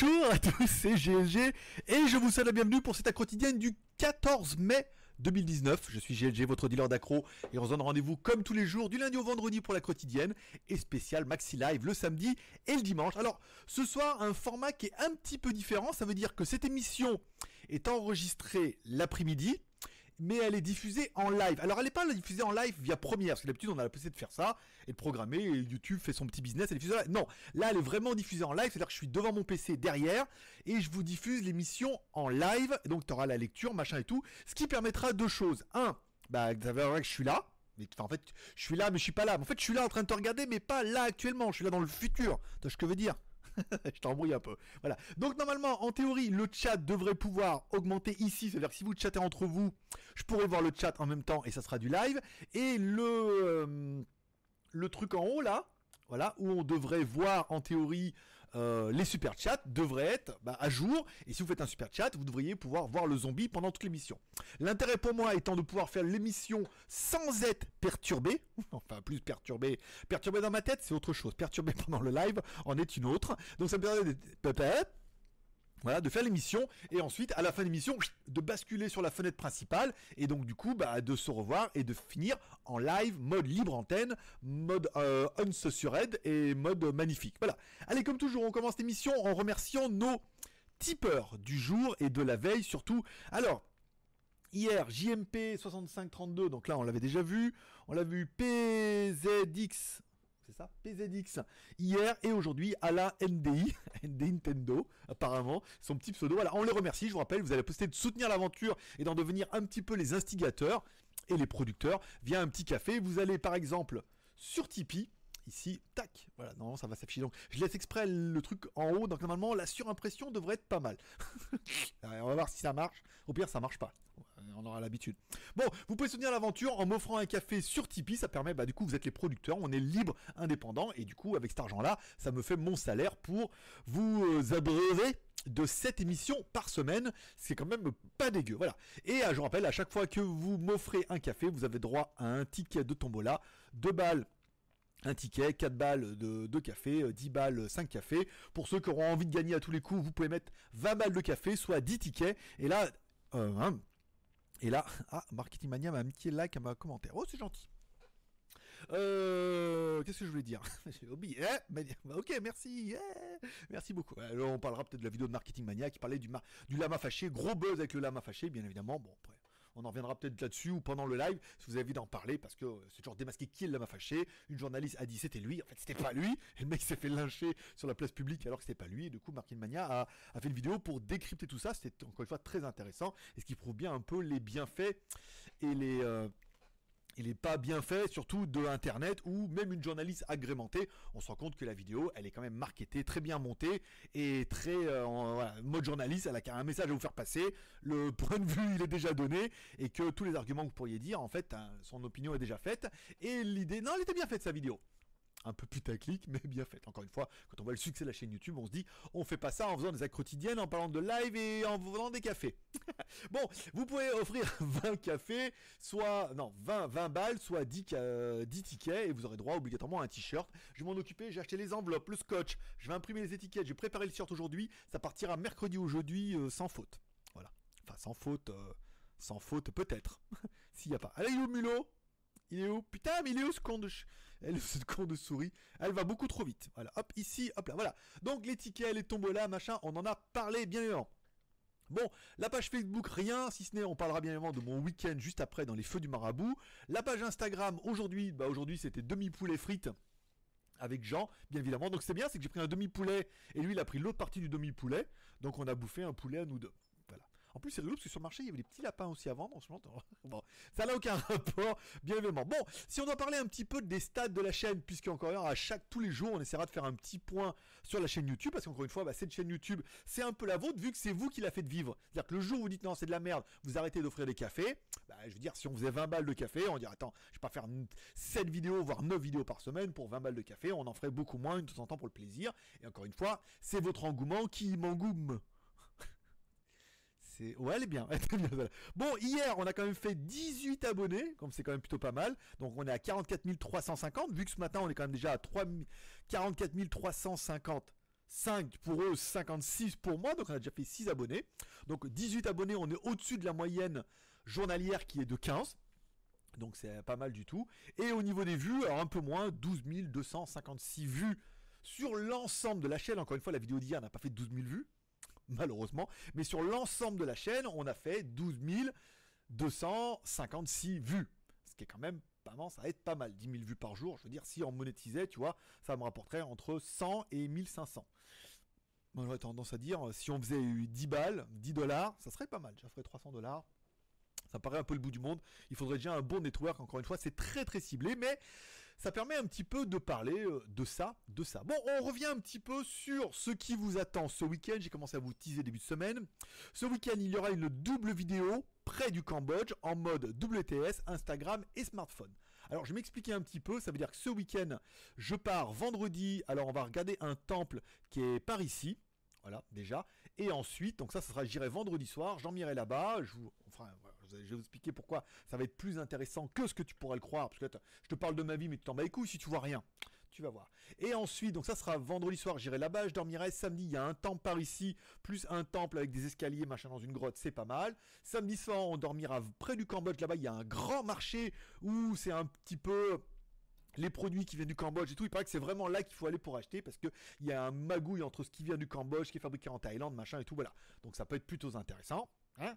Bonjour à tous, c'est GLG et je vous souhaite la bienvenue pour cette quotidienne du 14 mai 2019. Je suis GLG, votre dealer d'accro et on se donne rendez-vous comme tous les jours du lundi au vendredi pour la quotidienne et spécial Maxi Live le samedi et le dimanche. Alors ce soir un format qui est un petit peu différent, ça veut dire que cette émission est enregistrée l'après-midi mais elle est diffusée en live. Alors elle n'est pas diffusée en live via Premiere, parce que d'habitude on a la possibilité de faire ça et de programmer, et YouTube fait son petit business et diffuse en. Non, là elle est vraiment diffusée en live, c'est-à-dire que je suis devant mon PC derrière et je vous diffuse l'émission en live, donc tu auras la lecture, machin et tout, ce qui permettra deux choses. Un, bah verrez que je suis là, mais en fait, je suis là, mais je suis pas là. En fait, je suis là en train de te regarder, mais pas là actuellement. Je suis là dans le futur. Tu vois ce que je veux dire? je t'embrouille un peu. Voilà. Donc normalement, en théorie, le chat devrait pouvoir augmenter ici. C'est-à-dire que si vous chattez entre vous, je pourrais voir le chat en même temps et ça sera du live. Et le, euh, le truc en haut là, voilà, où on devrait voir en théorie euh, les super chats devraient être bah, à jour. Et si vous faites un super chat, vous devriez pouvoir voir le zombie pendant toute l'émission. L'intérêt pour moi étant de pouvoir faire l'émission sans être perturbé. enfin, plus perturbé. Perturbé dans ma tête, c'est autre chose. Perturbé pendant le live en est une autre. Donc ça me permet peut-être voilà, de faire l'émission et ensuite à la fin de l'émission de basculer sur la fenêtre principale et donc du coup bah, de se revoir et de finir en live mode libre antenne, mode euh, uncensored et mode magnifique. Voilà. Allez comme toujours on commence l'émission en remerciant nos tipeurs du jour et de la veille surtout. Alors Hier, JMP 6532, donc là on l'avait déjà vu. On l'a vu PZX c'est ça PZX hier et aujourd'hui à la NDI, ND Nintendo apparemment, son petit pseudo. Voilà, on les remercie, je vous rappelle, vous allez poster de soutenir l'aventure et d'en devenir un petit peu les instigateurs et les producteurs via un petit café. Vous allez par exemple sur Tipeee, ici, tac, voilà, normalement ça va s'afficher. Donc je laisse exprès le truc en haut, donc normalement la surimpression devrait être pas mal. on va voir si ça marche. Au pire, ça marche pas. On aura l'habitude. Bon, vous pouvez soutenir l'aventure en m'offrant un café sur Tipeee. Ça permet, bah, du coup, vous êtes les producteurs, on est libre, indépendant, et du coup, avec cet argent-là, ça me fait mon salaire pour vous euh, abreuver de 7 émissions par semaine, c'est quand même pas dégueu, voilà. Et euh, je rappelle, à chaque fois que vous m'offrez un café, vous avez droit à un ticket de tombola, 2 balles un ticket, 4 balles de, café, 10 euh, balles, 5 cafés. Pour ceux qui auront envie de gagner à tous les coups, vous pouvez mettre 20 balles de café, soit 10 tickets. Et là, hein, et là, ah, Marketing Mania m'a mis like à ma commentaire. Oh, c'est gentil. Euh, qu'est-ce que je voulais dire? J'ai oublié. Eh, ok, merci. Eh, merci beaucoup. Alors, on parlera peut-être de la vidéo de Marketing Mania qui parlait du, du lama fâché. Gros buzz avec le lama fâché, bien évidemment. Bon, après, on en reviendra peut-être là-dessus ou pendant le live si vous avez envie d'en parler parce que c'est toujours démasqué qui le lama fâché. Une journaliste a dit c'était lui. En fait, c'était pas lui. Et le mec s'est fait lyncher sur la place publique alors que c'était pas lui. Et du coup, Marketing Mania a, a, fait une vidéo pour décrypter tout ça. C'était encore une fois très intéressant et ce qui prouve bien un peu les bienfaits et les, euh, il n'est pas bien fait, surtout de Internet ou même une journaliste agrémentée. On se rend compte que la vidéo, elle est quand même marketée, très bien montée et très euh, en mode journaliste. Elle a un message à vous faire passer. Le point de vue, il est déjà donné et que tous les arguments que vous pourriez dire, en fait, hein, son opinion est déjà faite. Et l'idée, non, elle était bien faite sa vidéo un peu putaclic, mais bien fait. Encore une fois, quand on voit le succès de la chaîne YouTube, on se dit, on fait pas ça en faisant des actes quotidiennes, en parlant de live et en vendant des cafés. bon, vous pouvez offrir 20 cafés, soit, non, 20, 20 balles, soit 10, euh, tickets, et vous aurez droit obligatoirement à un t-shirt. Je vais m'en occuper, j'ai acheté les enveloppes, le scotch, je vais imprimer les étiquettes, j'ai préparé le t-shirt aujourd'hui, ça partira mercredi aujourd'hui euh, sans faute. Voilà. Enfin, sans faute, euh, sans faute peut-être, s'il n'y a pas. Allez, au mulot il est où? Putain, mais il est où ce con de... Elle, ce con de souris Elle va beaucoup trop vite. Voilà, hop, ici, hop là, voilà. Donc les tickets, les tombolas, machin, on en a parlé bien évidemment. Bon, la page Facebook, rien, si ce n'est, on parlera bien évidemment de mon week-end juste après dans les feux du marabout. La page Instagram, aujourd'hui, bah aujourd'hui c'était demi-poulet frites avec Jean, bien évidemment. Donc c'est bien, c'est que j'ai pris un demi-poulet et lui il a pris l'autre partie du demi-poulet. Donc on a bouffé un poulet à nous deux. En plus, c'est rigolo parce que sur le marché, il y avait des petits lapins aussi à vendre en ce moment. Bon, ça n'a aucun rapport, bien évidemment. Bon, si on doit parler un petit peu des stats de la chaîne, puisque encore une fois, à chaque, tous les jours, on essaiera de faire un petit point sur la chaîne YouTube, parce qu'encore une fois, bah, cette chaîne YouTube, c'est un peu la vôtre, vu que c'est vous qui la faites vivre. C'est-à-dire que le jour où vous dites non, c'est de la merde, vous arrêtez d'offrir des cafés. Bah, je veux dire, si on faisait 20 balles de café, on dirait, attends, je vais pas faire 7 vidéos, voire 9 vidéos par semaine pour 20 balles de café, on en ferait beaucoup moins une de temps en temps pour le plaisir. Et encore une fois, c'est votre engouement qui m'engoume. Ouais, elle est bien. bon, hier, on a quand même fait 18 abonnés, comme c'est quand même plutôt pas mal. Donc, on est à 44 350. Vu que ce matin, on est quand même déjà à 3... 44 350 5 pour eux, 56 pour moi, donc on a déjà fait 6 abonnés. Donc 18 abonnés, on est au-dessus de la moyenne journalière qui est de 15. Donc c'est pas mal du tout. Et au niveau des vues, alors un peu moins, 12 256 vues sur l'ensemble de la chaîne. Encore une fois, la vidéo d'hier n'a pas fait 12 000 vues, malheureusement. Mais sur l'ensemble de la chaîne, on a fait 12 256 vues. Ce qui est quand même pas mal, ça va être pas mal. 10 000 vues par jour. Je veux dire, si on monétisait, tu vois, ça me rapporterait entre 100 et 1500. Moi, j'aurais tendance à dire, si on faisait 10 balles, 10 dollars, ça serait pas mal. Ça ferait 300 dollars. Ça paraît un peu le bout du monde. Il faudrait déjà un bon network. Encore une fois, c'est très très ciblé, mais ça permet un petit peu de parler euh, de ça, de ça. Bon, on revient un petit peu sur ce qui vous attend ce week-end. J'ai commencé à vous teaser début de semaine. Ce week-end, il y aura une double vidéo près du Cambodge en mode WTS, Instagram et smartphone. Alors je vais m'expliquer un petit peu, ça veut dire que ce week-end, je pars vendredi, alors on va regarder un temple qui est par ici, voilà, déjà. Et ensuite, donc ça, ça sera, j'irai vendredi soir, j'en irai là-bas. Je vous, enfin, je vais vous expliquer pourquoi ça va être plus intéressant que ce que tu pourrais le croire. Parce que je te parle de ma vie, mais tu t'en bats les couilles si tu vois rien. Tu vas voir. Et ensuite, donc ça sera vendredi soir, j'irai là-bas, je dormirai. Samedi, il y a un temple par ici, plus un temple avec des escaliers, machin, dans une grotte, c'est pas mal. Samedi soir, on dormira près du Cambodge, là-bas, il y a un grand marché où c'est un petit peu les produits qui viennent du Cambodge et tout, il paraît que c'est vraiment là qu'il faut aller pour acheter parce qu'il y a un magouille entre ce qui vient du Cambodge, qui est fabriqué en Thaïlande, machin et tout, voilà. Donc ça peut être plutôt intéressant. Hein.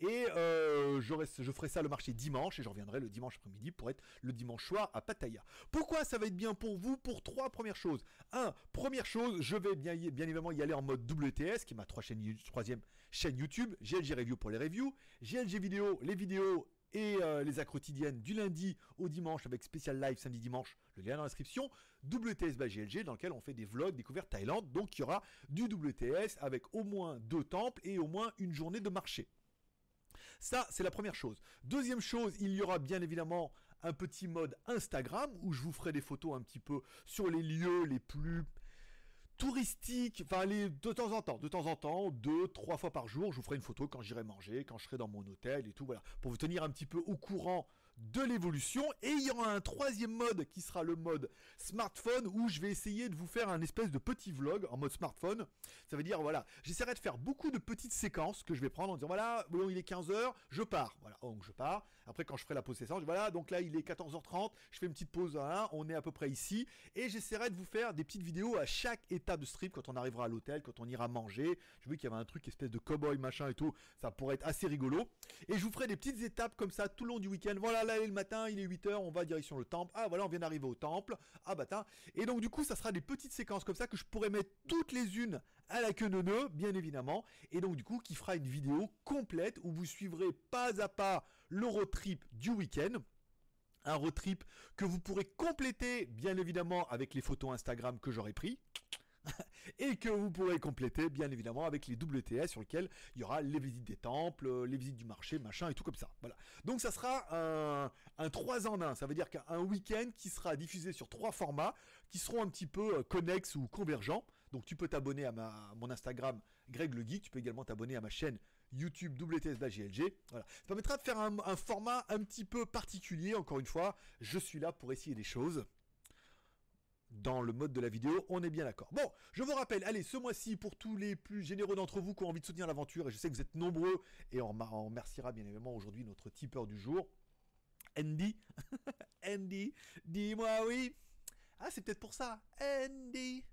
Et euh, je ferai ça le marché dimanche et je reviendrai le dimanche après-midi pour être le dimanche soir à Pattaya. Pourquoi ça va être bien pour vous Pour trois premières choses? Un, première chose, je vais bien, bien évidemment y aller en mode WTS, qui est ma troisième chaîne YouTube. GLG Review pour les reviews. GLG Vidéo, les vidéos et euh, les actes quotidiennes du lundi au dimanche avec spécial live samedi dimanche, le lien dans l'inscription, WTS by GLG dans lequel on fait des vlogs découvertes Thaïlande, donc il y aura du WTS avec au moins deux temples et au moins une journée de marché. Ça, c'est la première chose. Deuxième chose, il y aura bien évidemment un petit mode Instagram où je vous ferai des photos un petit peu sur les lieux les plus touristique, enfin les, de temps en temps, de temps en temps, deux, trois fois par jour, je vous ferai une photo quand j'irai manger, quand je serai dans mon hôtel et tout, voilà, pour vous tenir un petit peu au courant de l'évolution. Et il y aura un troisième mode qui sera le mode smartphone où je vais essayer de vous faire un espèce de petit vlog en mode smartphone. Ça veut dire, voilà, j'essaierai de faire beaucoup de petites séquences que je vais prendre en disant, voilà, bon, il est 15h, je pars. Voilà, donc je pars. Après, quand je ferai la pause séance, voilà, donc là, il est 14h30, je fais une petite pause, on est à peu près ici. Et j'essaierai de vous faire des petites vidéos à chaque étape de strip quand on arrivera à l'hôtel, quand on ira manger. Je vu qu'il y avait un truc espèce de cowboy machin et tout, ça pourrait être assez rigolo. Et je vous ferai des petites étapes comme ça tout le long du week-end. Voilà, là, le matin, il est 8h, on va direction le temple. Ah, voilà, on vient d'arriver au temple. Ah, bah, Et donc, du coup, ça sera des petites séquences comme ça que je pourrais mettre toutes les unes à la queue de nœud, bien évidemment. Et donc, du coup, qui fera une vidéo complète où vous suivrez pas à pas le road trip du week-end un road trip que vous pourrez compléter bien évidemment avec les photos Instagram que j'aurai pris. et que vous pourrez compléter bien évidemment avec les WTS sur lesquels il y aura les visites des temples, euh, les visites du marché, machin et tout comme ça. Voilà. Donc ça sera un, un 3 en 1, ça veut dire qu'un week-end qui sera diffusé sur trois formats qui seront un petit peu euh, connexes ou convergents. Donc tu peux t'abonner à, mon Instagram Greg le Geek, tu peux également t'abonner à ma chaîne YouTube WTS. Ça permettra de faire un format un petit peu particulier, encore une fois, je suis là pour essayer des choses dans le mode de la vidéo, on est bien d'accord. Bon, je vous rappelle, allez, ce mois-ci, pour tous les plus généreux d'entre vous qui ont envie de soutenir l'aventure, et je sais que vous êtes nombreux, et on, remerciera bien évidemment aujourd'hui notre tipeur du jour, Andy. Andy, dis-moi oui. Ah, c'est peut-être pour ça. Andy.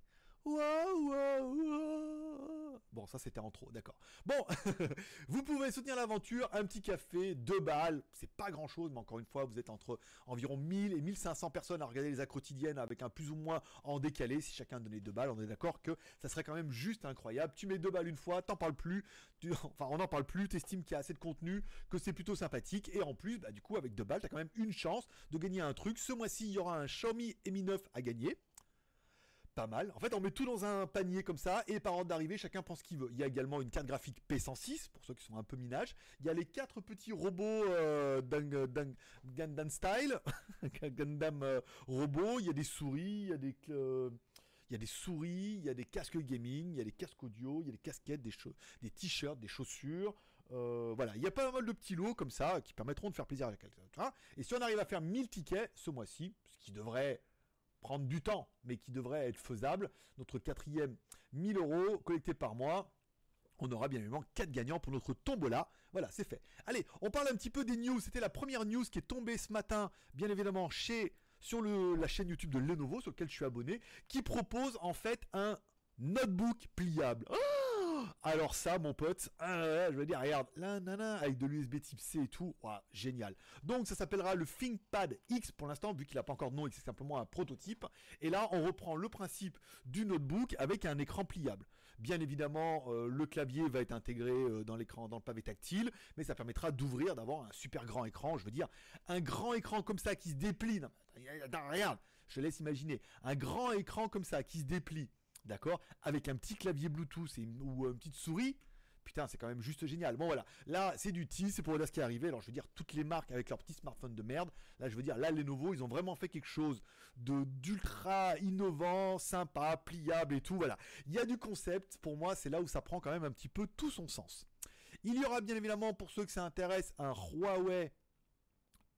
Bon, ça c'était en trop, d'accord. Bon, vous pouvez soutenir l'aventure, un petit café, deux balles, c'est pas grand chose, mais encore une fois, vous êtes entre environ 1000 et 1500 personnes à regarder les actes quotidiennes avec un plus ou moins en décalé. Si chacun donnait deux balles, on est d'accord que ça serait quand même juste incroyable. Tu mets deux balles une fois, t'en parles plus, enfin on n'en parle plus, t'estimes qu'il y a assez de contenu, que c'est plutôt sympathique, et en plus, bah, du coup, avec deux balles, t'as quand même une chance de gagner un truc. Ce mois-ci, il y aura un Xiaomi Mi 9 à gagner pas mal. En fait, on met tout dans un panier comme ça, et par ordre d'arrivée, chacun pense ce qu'il veut. Il y a également une carte graphique P106, pour ceux qui sont un peu minage. Il y a les quatre petits robots euh, Gundam Style, Gundam euh, robots. Il y a des souris, il y a des... Euh, il y a des souris, il y a des casques gaming, il y a des casques audio, il y a des casquettes, des, des t-shirts, des chaussures. Euh, voilà, il y a pas mal de petits lots comme ça qui permettront de faire plaisir à quelqu'un. Et si on arrive à faire 1000 tickets ce mois-ci, ce qui devrait prendre du temps, mais qui devrait être faisable. Notre quatrième 1000 euros collectés par mois. On aura bien évidemment 4 gagnants pour notre tombola. Voilà, c'est fait. Allez, on parle un petit peu des news. C'était la première news qui est tombée ce matin, bien évidemment, chez sur la chaîne YouTube de Lenovo, sur laquelle je suis abonné, qui propose en fait un notebook pliable. Oh Alors ça, mon pote, euh, je veux dire, regarde, là, avec de l'USB type C et tout, génial. Donc ça s'appellera le ThinkPad X pour l'instant, vu qu'il n'a pas encore de nom et que c'est simplement un prototype. Et là, on reprend le principe du notebook avec un écran pliable. Bien évidemment, euh, le clavier va être intégré euh, dans l'écran, dans le pavé tactile, mais ça permettra d'ouvrir, d'avoir un super grand écran. Je veux dire, un grand écran comme ça qui se déplie. Regarde, je laisse imaginer un grand écran comme ça qui se déplie d'accord Avec un petit clavier Bluetooth ou une petite souris. Putain, c'est quand même juste génial. Bon voilà, là c'est du T, c'est pour ce qui est arrivé. Alors je veux dire, toutes les marques avec leurs petits smartphones de merde. Là je veux dire, là Lenovo, ils ont vraiment fait quelque chose de d'ultra innovant, sympa, pliable et tout. Voilà, il y a du concept. Pour moi, c'est là où ça prend quand même un petit peu tout son sens. Il y aura bien évidemment, pour ceux que ça intéresse, un Huawei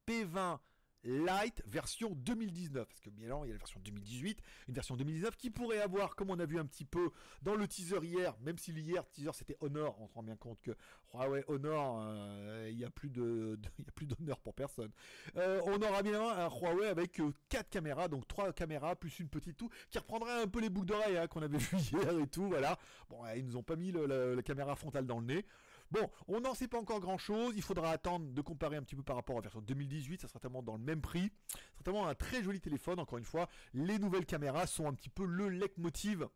P20 Lite version 2019. Parce que bien évidemment, il y a la version 2018, une version 2019 qui pourrait avoir, comme on a vu un petit peu dans le teaser hier, même si l'hier teaser c'était Honor, on se rend bien compte que Huawei Honor, euh, il n'y a plus de, il d'honneur pour personne. Euh, on aura bien un Huawei avec 4 euh, caméras, donc 3 caméras plus une petite tout, qui reprendrait un peu les boucles d'oreilles hein, qu'on avait vu hier et tout, voilà. Bon, ils nous ont pas mis la caméra frontale dans le nez. Bon, on n'en sait pas encore grand chose. Il faudra attendre de comparer un petit peu par rapport à la version 2018. Ça sera tellement dans le même prix. C'est tellement un très joli téléphone. Encore une fois, les nouvelles caméras sont un petit peu le leitmotiv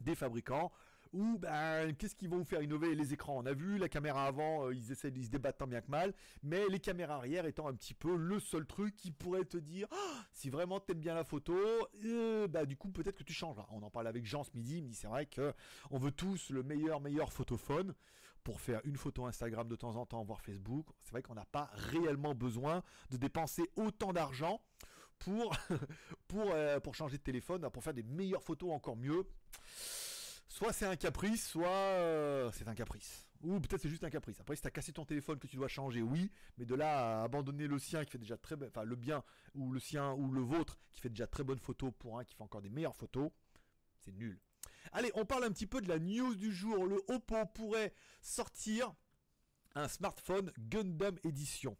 des fabricants ou ben, qu'est-ce qu'ils vont vous faire innover? Les écrans On a vu la caméra avant, euh, ils essaient, ils se débattent tant bien que mal, mais les caméras arrière étant un petit peu le seul truc qui pourrait te dire oh, si vraiment t'aimes bien la photo, euh, bah du coup peut-être que tu changes. On en parle avec Jean ce midi, il me dit c'est vrai que on veut tous le meilleur meilleur photophone pour faire une photo Instagram de temps en temps, voire Facebook. C'est vrai qu'on n'a pas réellement besoin de dépenser autant d'argent pour euh, changer de téléphone, pour faire des meilleures photos encore mieux soit c'est un caprice, soit euh, c'est un caprice. Ou peut-être c'est juste un caprice. Après, si t'as cassé ton téléphone que tu dois changer, oui. Mais de là à abandonner le sien qui fait déjà très, enfin le bien ou le sien ou le vôtre qui fait déjà très bonnes photos pour un qui fait encore des meilleures photos, c'est nul. Allez, on parle un petit peu de la news du jour. Le Oppo pourrait sortir un smartphone Gundam Edition.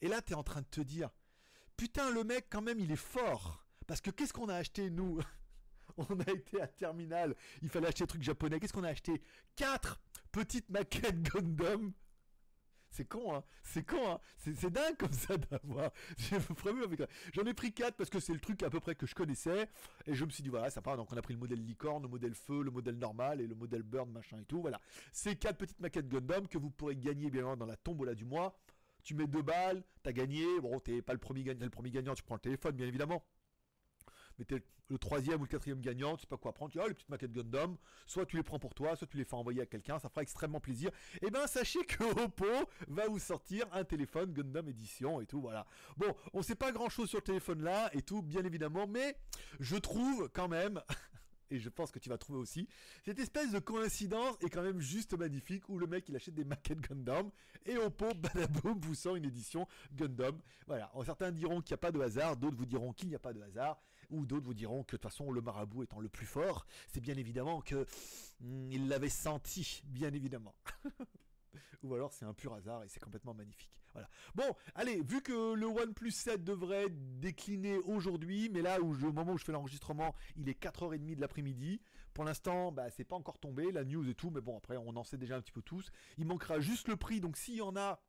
Et là, t'es en train de te dire, putain, le mec quand même, il est fort. Parce que qu'est-ce qu'on a acheté nous on a été à Terminal, il fallait acheter des trucs japonais. Qu'est-ce qu'on a acheté? Quatre petites maquettes Gundam. C'est con, hein C'est con, hein C'est dingue comme ça d'avoir. J'en ai pris quatre parce que c'est le truc à peu près que je connaissais. Et je me suis dit, voilà, ça part. Donc on a pris le modèle licorne, le modèle feu, le modèle normal et le modèle burn, machin et tout. Voilà. Ces quatre petites maquettes Gundam que vous pourrez gagner bien évidemment dans la tombola du mois. Tu mets deux balles, t'as gagné. Bon, t'es pas le premier gagnant, le premier gagnant, tu prends le téléphone, bien évidemment mais t'es le troisième ou le quatrième gagnant, tu sais pas quoi prendre, tu as les petites maquettes Gundam, soit tu les prends pour toi, soit tu les fais envoyer à quelqu'un, ça fera extrêmement plaisir. Et eh ben sachez que Oppo va vous sortir un téléphone Gundam édition et tout, voilà. Bon, on sait pas grand chose sur le téléphone là et tout, bien évidemment, mais je trouve quand même et je pense que tu vas trouver aussi. Cette espèce de coïncidence est quand même juste magnifique où le mec il achète des maquettes Gundam et pot, badaboum, vous sort une édition Gundam. Voilà. Certains diront qu'il n'y a pas de hasard, d'autres vous diront qu'il n'y a pas de hasard, ou d'autres vous diront que de toute façon le marabout étant le plus fort, c'est bien évidemment que hmm, il l'avait senti, bien évidemment. ou alors c'est un pur hasard et c'est complètement magnifique. Voilà. Bon, allez, vu que le OnePlus 7 devrait décliner aujourd'hui, mais là au moment où je fais l'enregistrement, il est 4h30 de l'après-midi. Pour l'instant, bah, c'est pas encore tombé, la news et tout, mais bon, après, on en sait déjà un petit peu tous. Il manquera juste le prix, donc s'il y en a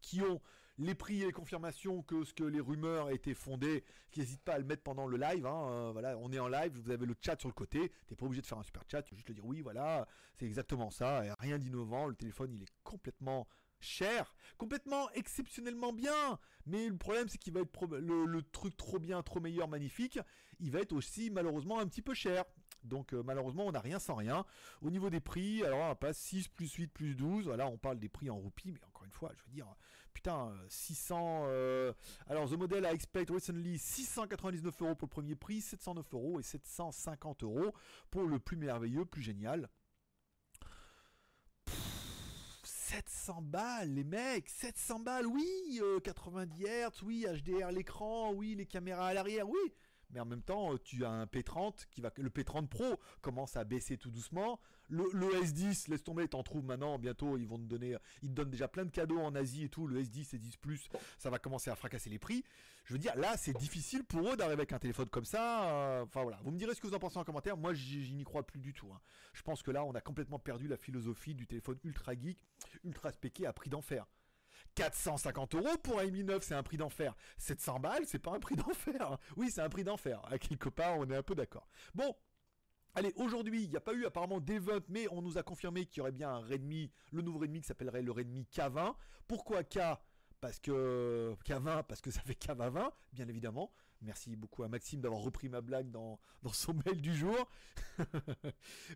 qui ont les prix et les confirmations que ce que les rumeurs étaient fondées, qui n'hésitent pas à le mettre pendant le live. Hein, euh, on est en live, vous avez le chat sur le côté. T'es pas obligé de faire un super chat, juste le dire oui, voilà, c'est exactement ça. Rien d'innovant. Le téléphone, il est complètement cher, complètement exceptionnellement bien. Mais le problème, c'est qu'il va être le, truc trop bien, trop meilleur, magnifique. Il va être aussi malheureusement un petit peu cher. Donc euh, malheureusement, on n'a rien sans rien. Au niveau des prix, alors on passe 6 plus 8 plus 12. Voilà, on parle des prix en roupies, mais encore une fois, je veux dire, putain, 600. Euh, alors, The Model I Expect Recently, 699 euros pour le premier prix, 709 euros et 750 euros pour le plus merveilleux, plus génial. 700 balles, les mecs, 700 balles, oui, 90 euh, Hz, oui, HDR l'écran, oui, les caméras à l'arrière, oui. Mais en même temps, euh, tu as un P30 qui va, le P30 Pro commence à baisser tout doucement. Le, S10, laisse tomber, t'en trouves maintenant. Bientôt, ils vont te donner, ils te donnent déjà plein de cadeaux en Asie et tout. Le S10 et 10 Plus, ça va commencer à fracasser les prix. Je veux dire, là, c'est difficile pour eux d'arriver avec un téléphone comme ça. Euh, enfin vous me direz ce que vous en pensez en commentaire. Moi, j'y n'y crois plus du tout. Hein. Je pense que là, on a complètement perdu la philosophie du téléphone ultra geek, ultra spéqué à prix d'enfer. 450 euros pour un Mi 9, c'est un prix d'enfer. 700 balles, c'est pas un prix d'enfer. Oui, c'est un prix d'enfer. À quelque part, on est un peu d'accord. Bon, Allez, aujourd'hui, il n'y a pas eu apparemment d'event, mais on nous a confirmé qu'il y aurait bien un Redmi, le nouveau Redmi qui s'appellerait le Redmi K20. Pourquoi K? Parce que K20, parce que ça fait K20, bien évidemment. Merci beaucoup à Maxime d'avoir repris ma blague dans, dans son mail du jour.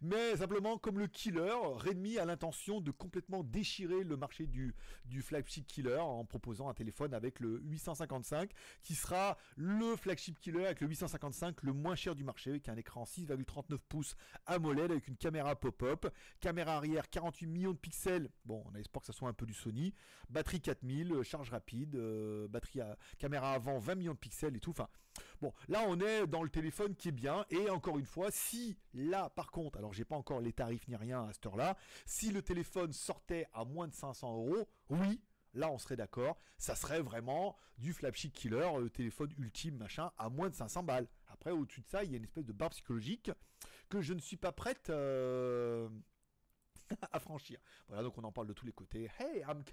Mais simplement, comme le killer, Redmi a l'intention de complètement déchirer le marché du, du flagship killer en proposant un téléphone avec le 855 qui sera le flagship killer avec le 855 le moins cher du marché avec un écran 6,39 pouces AMOLED avec une caméra pop-up, caméra arrière 48 millions de pixels. Bon, on a espoir que ça soit un peu du Sony. Batterie 4000, charge rapide, euh, batterie à, caméra avant 20 millions de pixels et tout. Enfin, Bon, là on est dans le téléphone qui est bien. Et encore une fois, si là par contre, alors j'ai pas encore les tarifs ni rien à cette heure-là, si le téléphone sortait à moins de 500 euros, oui, là on serait d'accord, ça serait vraiment du flagship killer, le téléphone ultime machin, à moins de 500 balles. Après, au-dessus de ça, il y a une espèce de barre psychologique que je ne suis pas prête euh, à franchir. Voilà, donc on en parle de tous les côtés. Hey, I'm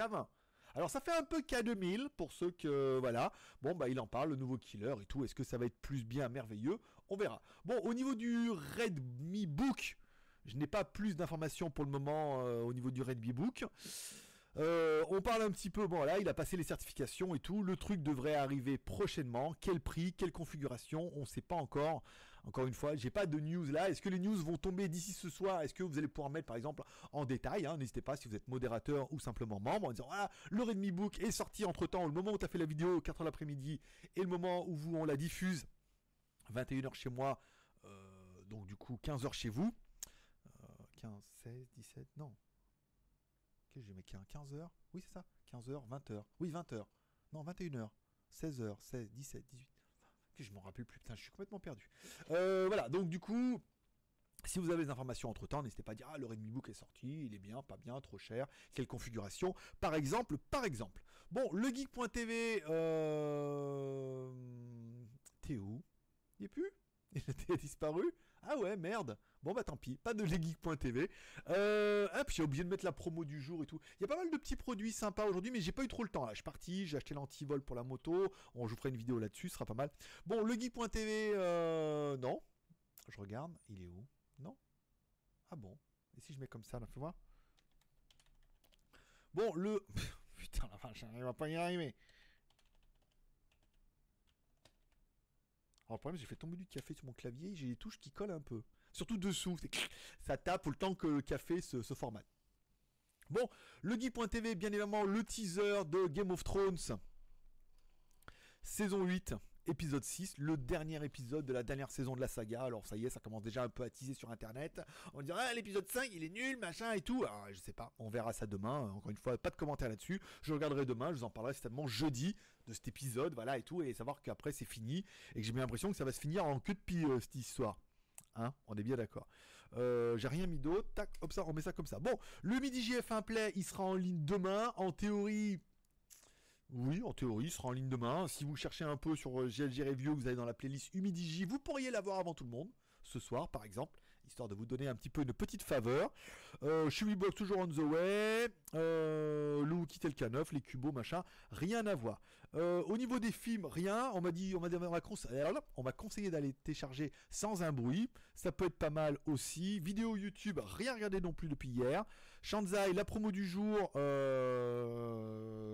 alors ça fait un peu K2000 pour ceux que voilà. Bon bah il en parle, le nouveau killer et tout. Est-ce que ça va être plus bien merveilleux? On verra. Bon au niveau du Redmi Book, je n'ai pas plus d'informations pour le moment euh, au niveau du Redmi Book. Euh, on parle un petit peu, bon là, il a passé les certifications et tout. Le truc devrait arriver prochainement. Quel prix, quelle configuration, on ne sait pas encore. Encore une fois, j'ai pas de news là. Est-ce que les news vont tomber d'ici ce soir? Est-ce que vous allez pouvoir mettre par exemple en détail hein? N'hésitez pas si vous êtes modérateur ou simplement membre en disant voilà, le Redmi Book est sorti entre temps, le moment où tu as fait la vidéo, 4h l'après-midi, et le moment où vous, on la diffuse, 21h chez moi, euh, donc du coup 15h chez vous. 15, 16, 17, non, Ok, j'ai mis 15h. Oui, c'est ça. 15h, 20h. Oui, 20h. Non, 21h. 16h, 16, 17, 18. Je m'en rappelle plus. Putain, je suis complètement perdu. Euh, voilà, donc du coup. Si vous avez des informations entre temps, n'hésitez pas à dire Ah, le Redmi Book est sorti, il est bien, pas bien, trop cher, quelle configuration Par exemple, par exemple. Bon, le geek.tv, euh... t'es où? Il est plus? Il a disparu? Ah ouais, merde. Bon bah tant pis, pas de legeek.tv. Euh, hop, j'ai oublié de mettre la promo du jour et tout. Il y a pas mal de petits produits sympas aujourd'hui, mais j'ai pas eu trop le temps. Là, je suis parti, j'ai acheté l'antivol pour la moto. On, je ferai une vidéo là-dessus, ce sera pas mal. Bon, legeek.tv, euh, non. Je regarde, il est où? Non Ah bon Et si je mets comme ça, là, fais voir. Bon, le... Putain la vache, il va pas y arriver. Alors le problème, j'ai fait tomber du café sur mon clavier, j'ai les touches qui collent un peu. Surtout dessous, ça tape le temps que le café se, se formate. Bon, le Guy.tv, bien évidemment, le teaser de Game of Thrones, saison 8 épisode 6, le dernier épisode de la dernière saison de la saga. Alors ça y est, ça commence déjà un peu à teaser sur internet. On dirait ah, l'épisode 5, il est nul, machin et tout. Alors, je sais pas, on verra ça demain. Encore une fois, pas de commentaire là-dessus. Je regarderai demain, je vous en parlerai certainement jeudi de cet épisode, voilà et tout, et savoir qu'après c'est fini et que j'ai bien l'impression que ça va se finir en queue de pie euh, cette histoire. Hein, on est bien d'accord. Euh, j'ai rien mis d'autre. Tac, hop ça, on met ça comme ça. Bon, le midi GF1 Play, il sera en ligne demain. En théorie, oui, en théorie, il sera en ligne demain. Si vous cherchez un peu sur GLG euh, Review, vous allez dans la playlist Humidigi, vous pourriez l'avoir avant tout le monde, ce soir par exemple, histoire de vous donner un petit peu une petite faveur. Euh, toujours on the way. Euh, le Wookiee Telkanov, les Cubos, machin, rien à voir. Euh, au niveau des films, rien. On m'a dit, on m'a on m'a conseillé d'aller télécharger sans un bruit. Ça peut être pas mal aussi. Vidéo YouTube, rien regardé non plus depuis hier. Shanzai, la promo du jour,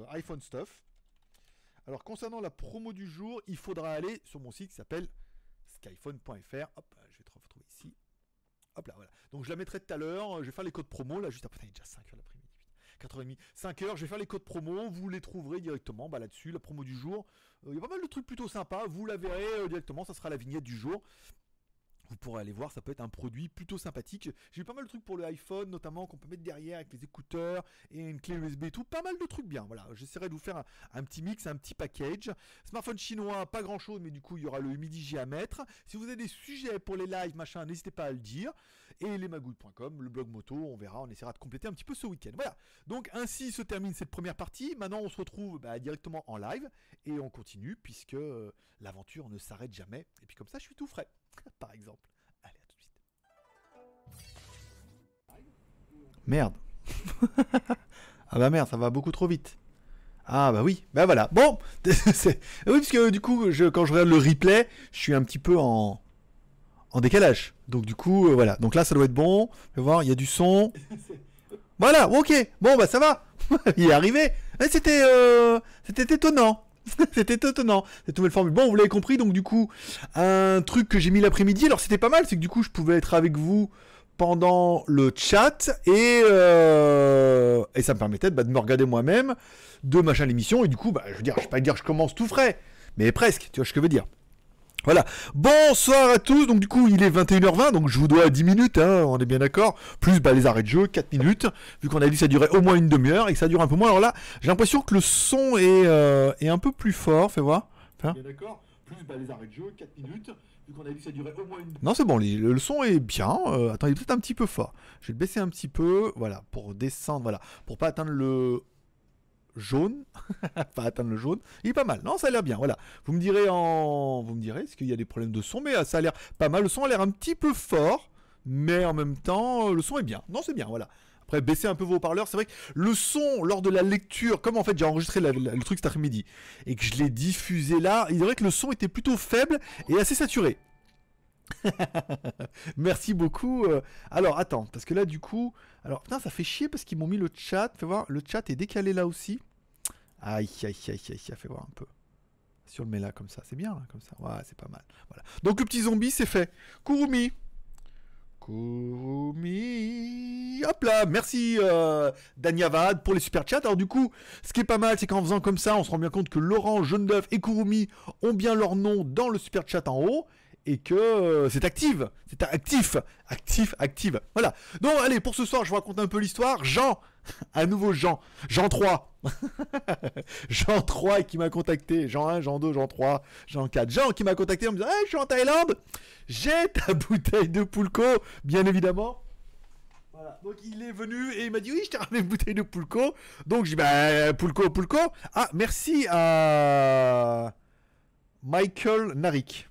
iPhone Stuff. Alors concernant la promo du jour, il faudra aller sur mon site qui s'appelle skyphone.fr. Hop, je vais te retrouver ici. Hop là, voilà. Donc je la mettrai tout à l'heure. Je vais faire les codes promo là juste après. Il est déjà 5h l'après-midi. 4h30, 5h, je vais faire les codes promo, vous les trouverez directement bah, là-dessus, la promo du jour. Euh, il y a pas mal de trucs plutôt sympas, vous la verrez euh, directement, ça sera la vignette du jour. Vous pourrez aller voir, ça peut être un produit plutôt sympathique. J'ai eu pas mal de trucs pour le iPhone, notamment qu'on peut mettre derrière avec les écouteurs et une clé USB et tout. Pas mal de trucs bien. Voilà, j'essaierai de vous faire un, petit mix, un petit package. Smartphone chinois, pas grand chose, mais du coup, il y aura le MIDI à mettre. Si vous avez des sujets pour les lives, machin, n'hésitez pas à le dire. Et lesmagouilles.com, le blog moto, on verra, on essaiera de compléter un petit peu ce week-end. Voilà. Donc, ainsi se termine cette première partie. Maintenant, on se retrouve bah, directement en live et on continue puisque euh, l'aventure ne s'arrête jamais. Et puis, comme ça, je suis tout frais. par exemple. Merde. ah bah merde, ça va beaucoup trop vite. Ah bah oui, bah voilà. Bon, oui, parce que du coup, je, quand je regarde le replay, je suis un petit peu en, en décalage. Donc du coup, euh, voilà. Donc là, ça doit être bon. Vous voir, il y a du son. Voilà, ok. Bon, bah ça va. il est arrivé. C'était, euh, c'était étonnant. c'était étonnant, cette nouvelle formule. Bon, vous l'avez compris, donc du coup, un truc que j'ai mis l'après-midi, alors c'était pas mal, c'est que du coup, je pouvais être avec vous pendant le chat et, euh, et ça me permettait bah, de me regarder moi-même, de machin l'émission, et du coup, bah, je veux dire, je vais pas dire que je commence tout frais, mais presque, tu vois ce que je veux dire. Voilà. Bonsoir à tous. Donc du coup, il est 21h20, donc je vous dois 10 minutes, hein, on est bien d'accord. Plus bah, les arrêts de jeu, 4 minutes. Vu qu'on a dit que ça durait au moins une demi-heure et que ça dure un peu moins. Alors là, j'ai l'impression que le son est, euh, est, un peu plus fort. Fais voir. Bien d'accord. Plus bah, les arrêts de jeu, 4 minutes. Vu qu'on a dit que ça durait au moins une Non, c'est bon, le, son est bien. Euh, attends, il est peut-être un petit peu fort. Je vais le baisser un petit peu. Voilà, pour descendre. Voilà. Pour pas atteindre le jaune, pas atteindre le jaune, il est pas mal. Non, ça a l'air bien. Voilà. Vous me direz en, vous me direz, est-ce qu'il y a des problèmes de son? Mais ça a l'air pas mal. Le son a l'air un petit peu fort, mais en même temps, le son est bien. Non, c'est bien. Voilà. Après, baissez un peu vos parleurs. C'est vrai que le son, lors de la lecture, comme en fait j'ai enregistré le truc cet après-midi et que je l'ai diffusé là, il est vrai que le son était plutôt faible et assez saturé. Merci beaucoup. Euh. Alors, attends, parce que là, du coup, alors, putain, ça fait chier parce qu'ils m'ont mis le chat. Fais voir, le chat est décalé là aussi. Aïe, aïe, aïe, aïe, aïe, fais voir un peu. Si on le met là comme ça, c'est bien, là, comme ça. Ouais, c'est pas mal. Voilà. Donc, le petit zombie, c'est fait. Kurumi. Kurumi. Hop là, merci euh, Danyavad pour les super chats. Alors du coup, ce qui est pas mal, c'est qu'en faisant comme ça, on se rend bien compte que Laurent, Jeune d'œuf et Kurumi ont bien leur nom dans le super chat en haut et que euh, c'est active, c'est actif, actif, active. Voilà. Donc allez, pour ce soir, je vous raconte un peu l'histoire. Jean, à nouveau Jean, Jean 3. Jean 3 qui m'a contacté, Jean 1, Jean 2, Jean 3, Jean 4. Jean qui m'a contacté en me disant je suis en Thaïlande, j'ai ta bouteille de Poulco, bien évidemment. Voilà. Donc il est venu et il m'a dit oui, je t'ai ramené une bouteille de Poulco. Donc je dis bah Poulco, Poulco. Ah, merci à Michael Narik.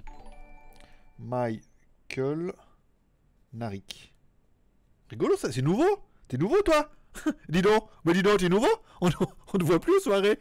Michael Narik. Rigolo ça, c'est nouveau T'es nouveau toi dis donc, bah dis donc, t'es nouveau on, ne voit plus aux soirées.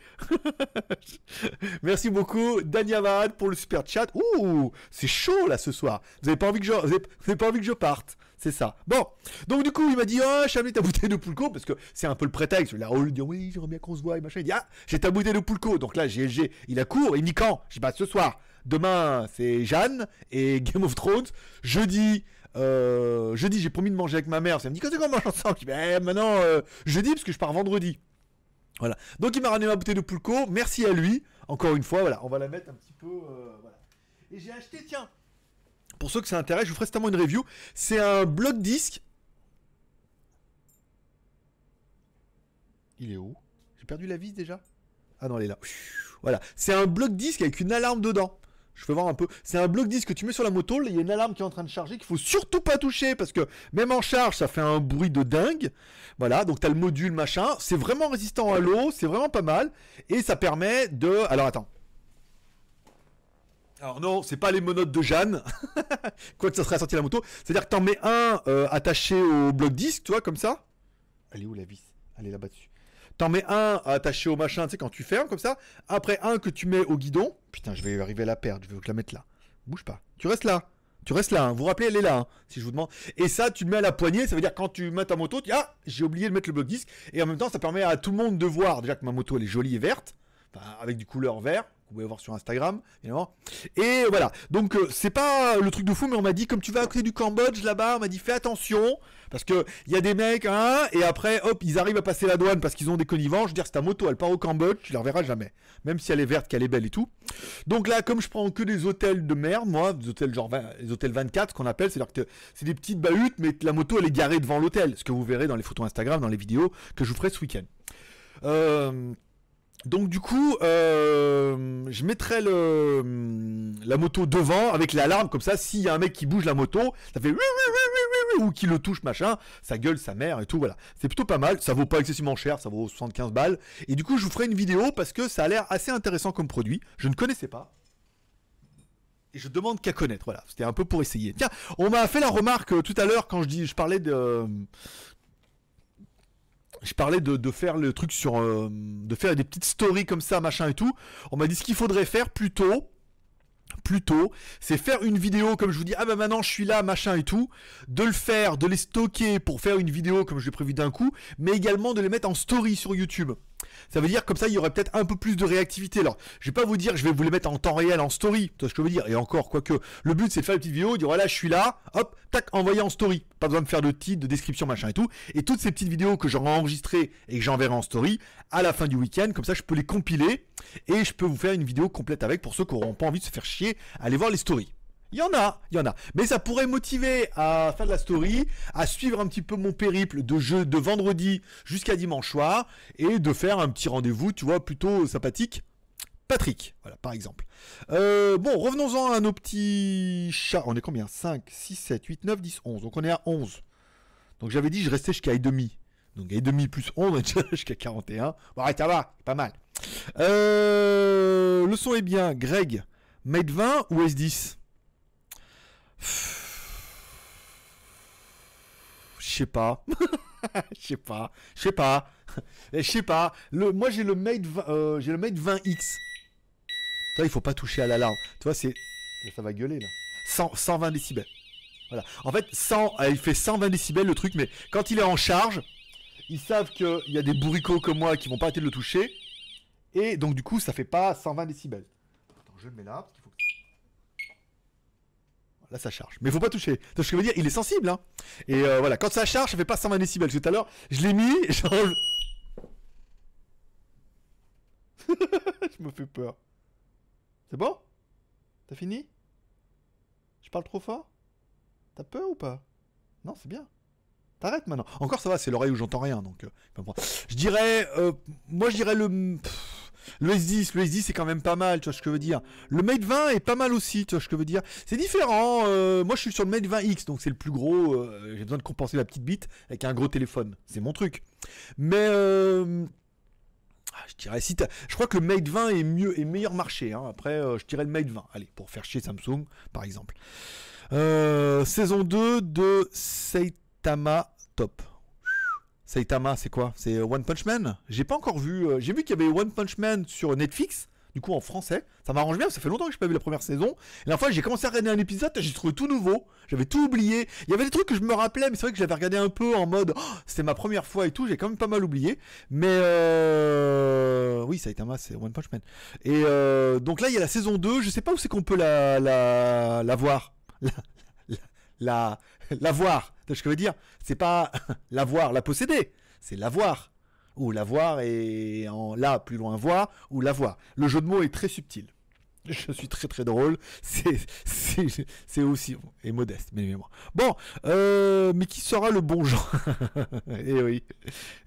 Merci beaucoup, Danyavad, pour le super chat. Ouh, c'est chaud là ce soir. Vous avez pas envie que je, vous avez, pas envie que je parte. C'est ça. Bon, donc du coup, il m'a dit, oh, j'ai amené ta bouteille de Poulco, parce que c'est un peu le prétexte. La Raoul dit, oui, j'aimerais bien qu'on se voit, et machin. Il dit, ah, j'ai ta bouteille de Poulco. Donc là, GLG, il a court, il me dit quand? Je dis, bah, ce soir. Demain, c'est Jeanne et Game of Thrones. Jeudi, euh, jeudi, j'ai promis de manger avec ma mère. Ça me dit, quand c'est qu'on mange ensemble? Je dis, bah, maintenant, euh, jeudi, parce que je pars vendredi. Voilà. Donc, il m'a ramené ma bouteille de Poulco. Merci à lui. Encore une fois, voilà. On va la mettre un petit peu. Euh. Et j'ai acheté, tiens, pour ceux que ça intéresse, je vous ferai certainement une review. C'est un bloc disque. Il est où? J'ai perdu la vis déjà? Ah non, elle est là. Voilà. C'est un bloc disque avec une alarme dedans. Je vais voir un peu. C'est un bloc disque que tu mets sur la moto. Il y a une alarme qui est en train de charger qu'il faut surtout pas toucher parce que même en charge, ça fait un bruit de dingue. Voilà, donc tu as le module machin. C'est vraiment résistant à l'eau. C'est vraiment pas mal. Et ça permet de. Alors attends. Alors non, c'est pas les monotes de Jeanne. Quoi que ça serait sorti la moto. C'est-à-dire que t'en mets un euh, attaché au bloc disque, tu vois, comme ça. Elle est où la vis? Elle est là-bas dessus. T'en mets un attaché au machin, tu sais, quand tu fermes comme ça. Après, un que tu mets au guidon. Putain, je vais arriver à la perdre. Je vais la mettre là. Bouge pas. Tu restes là. Tu restes là. Hein. Vous vous rappelez, elle est là. Hein, si je vous demande. Et ça, tu le mets à la poignée. Ça veut dire quand tu mets ta moto, tu dis Ah, j'ai oublié de mettre le bloc disque. Et en même temps, ça permet à tout le monde de voir déjà que ma moto, elle est jolie et verte. avec du couleur vert. vous pouvez voir sur Instagram, évidemment. Et voilà. Donc euh, c'est pas le truc de fou, mais on m'a dit comme tu vas à côté du Cambodge là-bas, on m'a dit fais attention parce que il y a des mecs, hein, et après hop, ils arrivent à passer la douane parce qu'ils ont des connivents. Je veux dire, c'est ta moto, elle part au Cambodge, tu la reverras jamais, même si elle est verte, qu'elle est belle et tout. Donc là, comme je prends que des hôtels de merde, moi, des hôtels genre 20, les hôtels 24 qu'on appelle, c'est-à-dire que c'est des petites bahutes, mais la moto elle est garée devant l'hôtel, ce que vous verrez dans les photos Instagram, dans les vidéos que je vous ferai ce week-end. Euh, donc du coup, euh, je mettrai le, la moto devant avec l'alarme, comme ça, s'il y a un mec qui bouge la moto, ça fait ou qui le touche, machin, ça gueule sa mère et tout, voilà. C'est plutôt pas mal, ça vaut pas excessivement cher, ça vaut 75 balles. Et du coup, je vous ferai une vidéo parce que ça a l'air assez intéressant comme produit. Je ne connaissais pas. Et je demande qu'à connaître, voilà. C'était un peu pour essayer. Tiens, on m'a fait la remarque euh, tout à l'heure quand je, dis, je parlais de, je parlais de, faire le truc sur. Euh, de faire des petites stories comme ça, machin et tout. On m'a dit ce qu'il faudrait faire plutôt. Plutôt, c'est faire une vidéo comme je vous dis, ah bah maintenant je suis là, machin et tout, de le faire, de les stocker pour faire une vidéo comme je l'ai prévu d'un coup, mais également de les mettre en story sur YouTube. Ça veut dire comme ça, il y aurait peut-être un peu plus de réactivité. Alors, je vais pas vous dire, je vais vous les mettre en temps réel en story. Tu ce que je veux dire? Et encore, quoique, le but c'est de faire une petite vidéo, dire voilà, je suis là, hop, tac, envoyer en story. Pas besoin de faire de titre, de description, machin et tout. Et toutes ces petites vidéos que j'aurai enregistrées et que j'enverrai en story à la fin du week-end, comme ça, je peux les compiler et je peux vous faire une vidéo complète avec pour ceux qui n'auront pas envie de se faire chier à aller voir les stories. Il y en a, il y en a. Mais ça pourrait motiver à faire de la story, à suivre un petit peu mon périple de jeu de vendredi jusqu'à dimanche soir et de faire un petit rendez-vous, tu vois, plutôt sympathique. Patrick, voilà, par exemple. Euh, bon, revenons-en à nos petits chats. On est combien? 5, 6, 7, 8, 9, 10, 11. Donc on est à 11. Donc j'avais dit je restais jusqu'à demi. Donc demi plus 11, on est jusqu'à 41. Bon, ça va, pas mal. Euh, le son est bien. Greg, Mate 20 ou S10 je sais pas. Je sais pas. Je sais pas. Je sais pas. Le, moi j'ai le Mate euh, j'ai le Mate 20X. Toi, il faut pas toucher à l'alarme. Tu vois, c'est ça va gueuler là. 120 décibels. Voilà. En fait, 100, euh, il fait 120 décibels le truc, mais quand il est en charge, ils savent qu'il y a des bourricots comme moi qui vont pas arrêter de le toucher. Et donc, du coup, ça fait pas 120 décibels. Attends, je le mets là, Là, ça charge. Mais faut pas toucher. Ce que je veux dire, il est sensible. Hein. Et euh, voilà, quand ça charge, ça fait pas 120 décibels. Tout à l'heure, je l'ai mis. je me fais peur. C'est bon? T'as fini? Je parle trop fort? T'as peur ou pas? Non, c'est bien. T'arrêtes maintenant. Encore ça va, c'est l'oreille où j'entends rien. Donc, euh, je dirais, euh, moi je dirais le. Le S10, le S10 c'est quand même pas mal, tu vois ce que je veux dire. Le Mate 20 est pas mal aussi, tu vois ce que je veux dire. C'est différent. Euh, moi je suis sur le Mate 20X, donc c'est le plus gros. Euh, j'ai besoin de compenser la petite bite avec un gros téléphone. C'est mon truc. Mais euh, ah, je dirais si je crois que le Mate 20 est mieux et meilleur marché. Hein. Après, je dirais le Mate 20. Allez, pour faire chier Samsung, par exemple. saison 2 de Saitama Top. Saitama, c'est quoi? C'est euh, One Punch Man? J'ai pas encore vu. Euh, j'ai vu qu'il y avait One Punch Man sur Netflix, du coup en français. Ça m'arrange bien, ça fait longtemps que je n'ai pas vu la première saison. Et la fois, j'ai commencé à regarder un épisode, j'ai trouvé tout nouveau. J'avais tout oublié. Il y avait des trucs que je me rappelais, mais c'est vrai que j'avais regardé un peu en mode oh, c'était ma première fois et tout. J'ai quand même pas mal oublié. Mais euh... oui, Saitama, c'est One Punch Man. Et euh, donc là, il y a la saison 2. Je sais pas où c'est qu'on peut la, la, voir. La, la voir ce que je veux dire? C'est pas l'avoir, la posséder, c'est l'avoir. Ou l'avoir et en là, plus loin, voir, ou l'avoir. Le jeu de mots est très subtil. Je suis très très drôle. C'est aussi et modeste, mais moi. Bon, euh, mais qui sera le bon Et eh oui,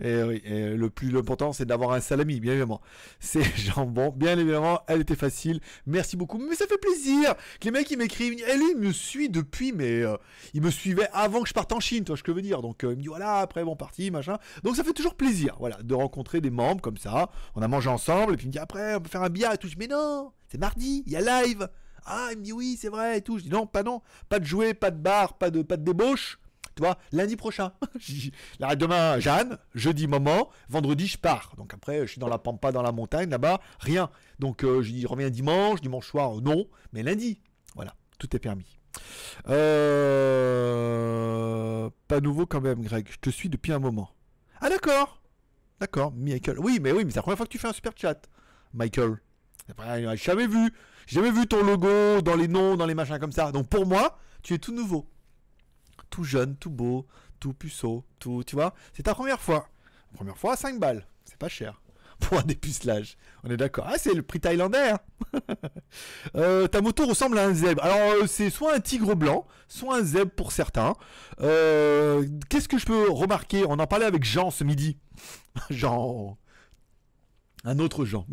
eh oui. le plus important, c'est d'avoir un salami, bien évidemment. C'est jambon, bien évidemment. Elle était facile. Merci beaucoup. Mais ça fait plaisir que les mecs ils m'écrivent. Elle il me suit depuis, mais euh, il me suivait avant que je parte en Chine, toi, ce que je veux dire. Donc euh, il me dit voilà, après bon parti, machin. Donc ça fait toujours plaisir, voilà, de rencontrer des membres comme ça. On a mangé ensemble et puis il me dit après on peut faire un billard et tout. Je mais non c'est mardi, il y a live. Ah, il me dit oui, c'est vrai et tout. Je dis non, pas non, pas de jouer, pas de bar, pas de, pas de débauche. Tu vois, lundi prochain. Là, demain, Jeanne, jeudi, moment, vendredi, je pars. Donc après, je suis dans la pampa, dans la montagne, là-bas, rien. Donc euh, je dis, reviens dimanche, dimanche soir, non, mais lundi. Voilà, tout est permis. Euh... Pas nouveau quand même, Greg. Je te suis depuis un moment. Ah d'accord. D'accord, Michael. Oui, mais oui, mais c'est la première fois que tu fais un super chat, Michael. J'ai jamais vu. Jamais vu ton logo dans les noms, dans les machins comme ça. Donc pour moi, tu es tout nouveau. Tout jeune, tout beau, tout puceau, tout, tu vois. C'est ta première fois. Première fois, 5 balles. C'est pas cher. Pour un dépucelage. On est d'accord. Ah, c'est le prix thaïlandais. Hein. Euh, ta moto ressemble à un zèbre. Alors, euh, c'est soit un tigre blanc, soit un zèbre pour certains. Euh, qu'est-ce que je peux remarquer? On en parlait avec Jean ce midi. Jean un autre.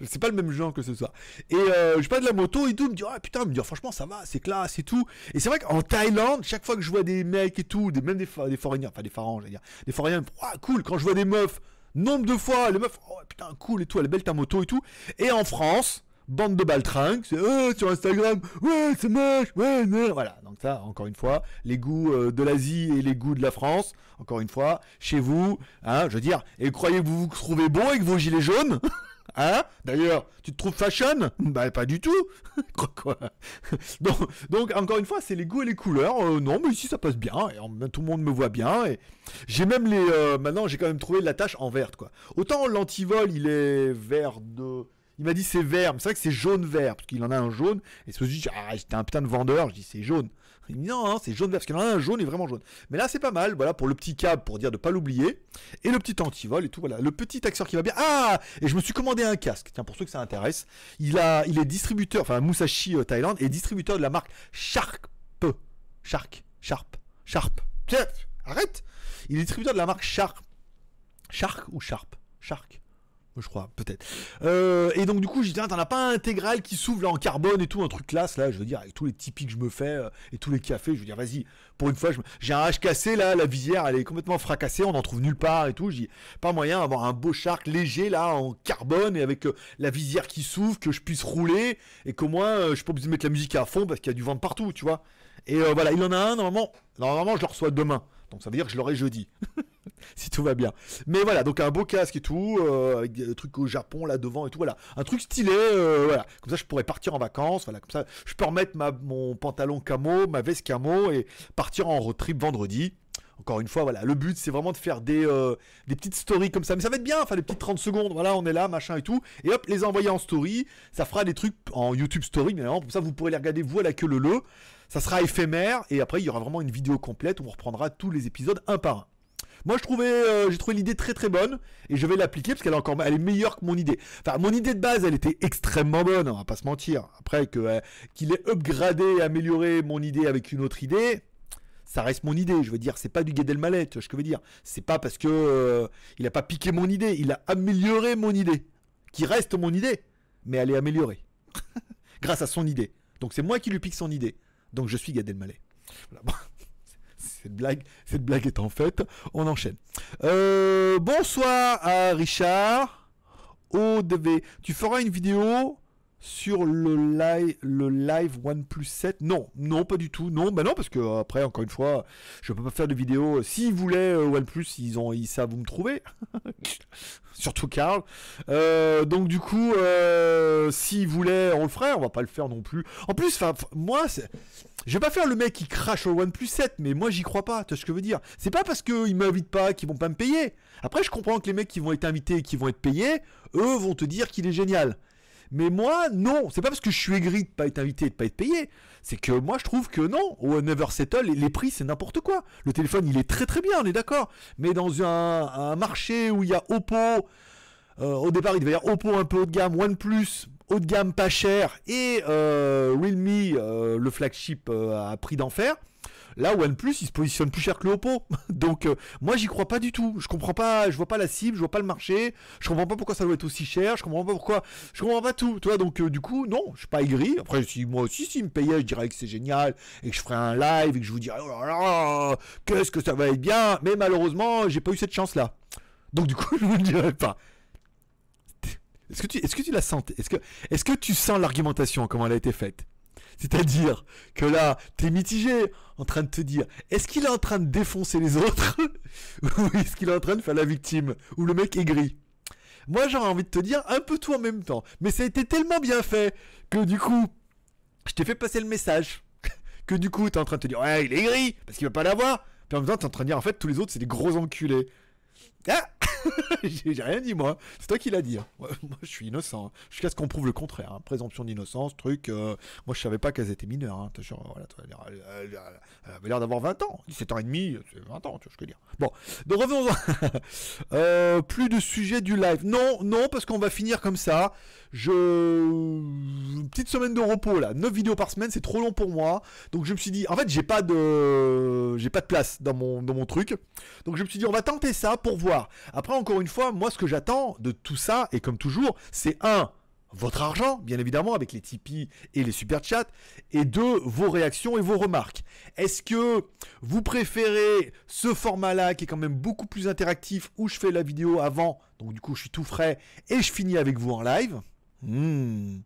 Mais c'est pas le même Jean que ce soit. Et euh, je parle de la moto et tout, me dit ah putain, me dit franchement ça va, c'est classe et tout. Et c'est vrai qu'en Thaïlande, chaque fois que je vois des mecs et tout, des, même des, des foreigners, enfin des dire, des foreigners, ah cool. Quand je vois des meufs, nombre de fois, les meufs, oh putain cool et tout, elle est belle ta moto et tout. Et en France, bande de baltringues, c'est oh, sur Instagram, ouais, c'est moche, ouais, non. Voilà, donc ça, encore une fois, les goûts euh, de l'Asie et les goûts de la France, encore une fois, chez vous, hein, je veux dire, et croyez que vous trouvez beau avec vos gilets jaunes? Hein? D'ailleurs, tu te trouves fashion? Bah pas du tout. Quoi donc, donc, encore une fois, c'est les goûts et les couleurs. Euh, non, mais ici ça passe bien. Et tout le monde me voit bien. Et j'ai même les. Euh, maintenant, j'ai quand même trouvé la tâche en verte, quoi. Autant l'antivol, il est vert de il m'a dit c'est vert, mais c'est vrai que c'est jaune-vert, parce qu'il en a un jaune. Et ce dit, ah, j'étais un putain de vendeur, je dis c'est jaune. Il me dit non, c'est jaune-vert, parce qu'il en a un jaune et vraiment jaune. Mais là, c'est pas mal, voilà, pour le petit câble, pour dire de pas l'oublier. Et le petit antivol et tout, voilà. Le petit accessoire qui va bien. Ah Et je me suis commandé un casque, tiens, pour ceux que ça intéresse. Il, a, il est distributeur, enfin, Musashi euh, Thailand, et distributeur de la marque Sharp. Shark. Sharp. Sharp. Tiens, arrête Il est distributeur de la marque Sharp. Shark ou Sharp? Shark je crois, peut-être. Euh, et donc du coup, j'ai dit, t'en as pas un intégral qui s'ouvre là en carbone et tout, un truc classe là, je veux dire, avec tous les Tipeee que je me fais euh, et tous les cafés, je veux dire, vas-y, pour une fois, j'ai un H cassé là, la visière, elle est complètement fracassée, on n'en trouve nulle part et tout, j'ai pas moyen d'avoir un beau shark léger là, en carbone et avec euh, la visière qui s'ouvre, que je puisse rouler et qu'au moins, je suis pas obligé de mettre la musique à fond parce qu'il y a du vent partout, tu vois. Et voilà, il en a un, normalement, normalement, je le reçois demain. Donc ça veut dire que je l'aurai jeudi. si tout va bien. Mais voilà, donc un beau casque et tout, euh, avec des trucs au Japon là devant et tout, voilà. Un truc stylé, euh, voilà. Comme ça, je pourrais partir en vacances, voilà. Comme ça, je peux remettre ma, mon pantalon camo, ma veste camo et partir en road trip vendredi. Encore une fois, voilà, le but c'est vraiment de faire des, euh, petites stories comme ça. Mais ça va être bien, enfin des petites 30 secondes, voilà, on est là, machin et tout. Et hop, les envoyer en story. Ça fera des trucs en YouTube story, mais comme ça vous pourrez les regarder vous à la queue le le. Ça sera éphémère et après il y aura vraiment une vidéo complète où on reprendra tous les épisodes un par un. Moi, je trouvais, euh, j'ai trouvé l'idée très très bonne et je vais l'appliquer parce qu'elle est encore, meilleure que mon idée. Enfin, mon idée de base, elle était extrêmement bonne, on va pas se mentir. Après euh, qu'il ait upgradé, amélioré mon idée avec une autre idée, ça reste mon idée. Je veux dire, c'est pas du ce que je veux dire. C'est pas parce que euh, il a pas piqué mon idée, il a amélioré mon idée, qui reste mon idée, mais elle est améliorée grâce à son idée. Donc c'est moi qui lui pique son idée. Donc je suis Gad Elmaleh. Cette blague, cette blague est en fait, on enchaîne. Euh, bonsoir à Richard. ODV. Tu feras une vidéo sur le live, le live OnePlus 7 Non, non, pas du tout. Non, bah non, parce que euh, après, encore une fois, je peux pas faire de vidéo. S'ils voulaient euh, OnePlus, ils ont, ils savent où me trouver. Surtout Karl. Euh, donc du coup, s'ils voulaient, on le ferait. On va pas le faire non plus. En plus, enfin, moi, je vais pas faire le mec qui crache au OnePlus 7, mais moi j'y crois pas. Tu vois ce que je veux dire? C'est pas parce qu'ils m'invitent pas qu'ils vont pas me payer. Après, je comprends que les mecs qui vont être invités et qui vont être payés, eux vont te dire qu'il est génial. Mais moi, non. C'est pas parce que je suis aigri de pas être invité et de pas être payé. C'est que moi, je trouve que non. Au Never Settle, les, prix, c'est n'importe quoi. Le téléphone, il est très très bien, on est d'accord. Mais dans un, marché où il y a Oppo, euh, au départ, il devait y avoir Oppo un peu haut de gamme, OnePlus haut de gamme pas cher et euh, Realme, euh, le flagship à prix d'enfer. Là, OnePlus, il se positionne plus cher que le Oppo. Donc, euh, moi, j'y crois pas du tout. Je comprends pas, je vois pas la cible, je vois pas le marché. Je comprends pas pourquoi ça doit être aussi cher. Je comprends pas pourquoi. Je comprends pas tout. Toi, donc, euh, du coup, non, je suis pas aigri. Après, si moi aussi, s'il me payait, je dirais que c'est génial et que je ferais un live et que je vous dirais, oh là là, qu'est-ce que ça va être bien. Mais malheureusement, j'ai pas eu cette chance-là. Donc, du coup, je vous le dirai pas. Est-ce que tu, est-ce que tu la sens? Est-ce que, est-ce que tu sens l'argumentation comment elle a été faite? C'est-à-dire que là, t'es mitigé en train de te dire, est-ce qu'il est en train de défoncer les autres Ou est-ce qu'il est en train de faire la victime Ou le mec est gris? Moi, j'aurais envie de te dire un peu tout en même temps. Mais ça a été tellement bien fait que du coup, je t'ai fait passer le message. que du coup, t'es en train de te dire, ouais, il est gris, parce qu'il va pas l'avoir. Puis en même temps, t'es en train de dire, en fait, tous les autres, c'est des gros enculés. Ah J'ai rien dit moi. C'est toi qui l'as dit. Hein. moi, je suis innocent. Hein. Jusqu'à ce qu'on prouve le contraire. Hein. Présomption d'innocence, truc. Euh, moi, je savais pas qu'elles étaient mineures. Hein. Voilà, elle, avait l'air d'avoir 20 ans. 17 ans et demi, c'est 20 ans, tu vois ce que je veux dire. Bon, donc revenons-en. Euh, plus de sujet du live. Non, non, parce qu'on va finir comme ça. Je petite semaine de repos là, 9 vidéos par semaine, c'est trop long pour moi. Donc je me suis dit en fait, j'ai pas de j'ai pas de place dans mon dans mon truc. Donc je me suis dit on va tenter ça pour voir. Après encore une fois, moi ce que j'attends de tout ça et comme toujours, c'est un votre argent, bien évidemment, avec les Tipeee et les super chats, et deux, vos réactions et vos remarques. Est-ce que vous préférez ce format-là qui est quand même beaucoup plus interactif où je fais la vidéo avant, donc du coup je suis tout frais et je finis avec vous en live? Hmm.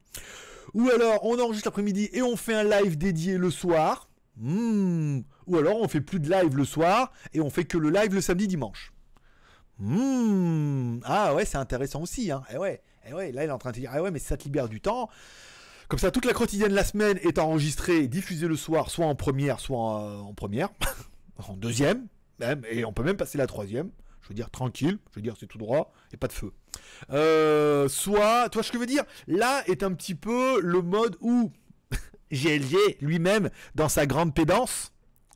Ou alors on enregistre l'après-midi et on fait un live dédié le soir. Hmm. Ou alors on fait plus de live le soir et on fait que le live le samedi Hmm. Ah ouais, c'est intéressant aussi. Hein. Eh ouais, eh ouais, là il est en train de dire, ah ouais, mais ça te libère du temps. Comme ça, toute la quotidienne de la semaine est enregistrée diffusée le soir, soit en première, soit en, première, en deuxième, même, et on peut même passer la troisième. Je veux dire tranquille, je veux dire c'est tout droit et pas de feu. Euh, soit, toi, ce que je veux dire, là est un petit peu le mode où GLG lui-même, dans sa grande pédance,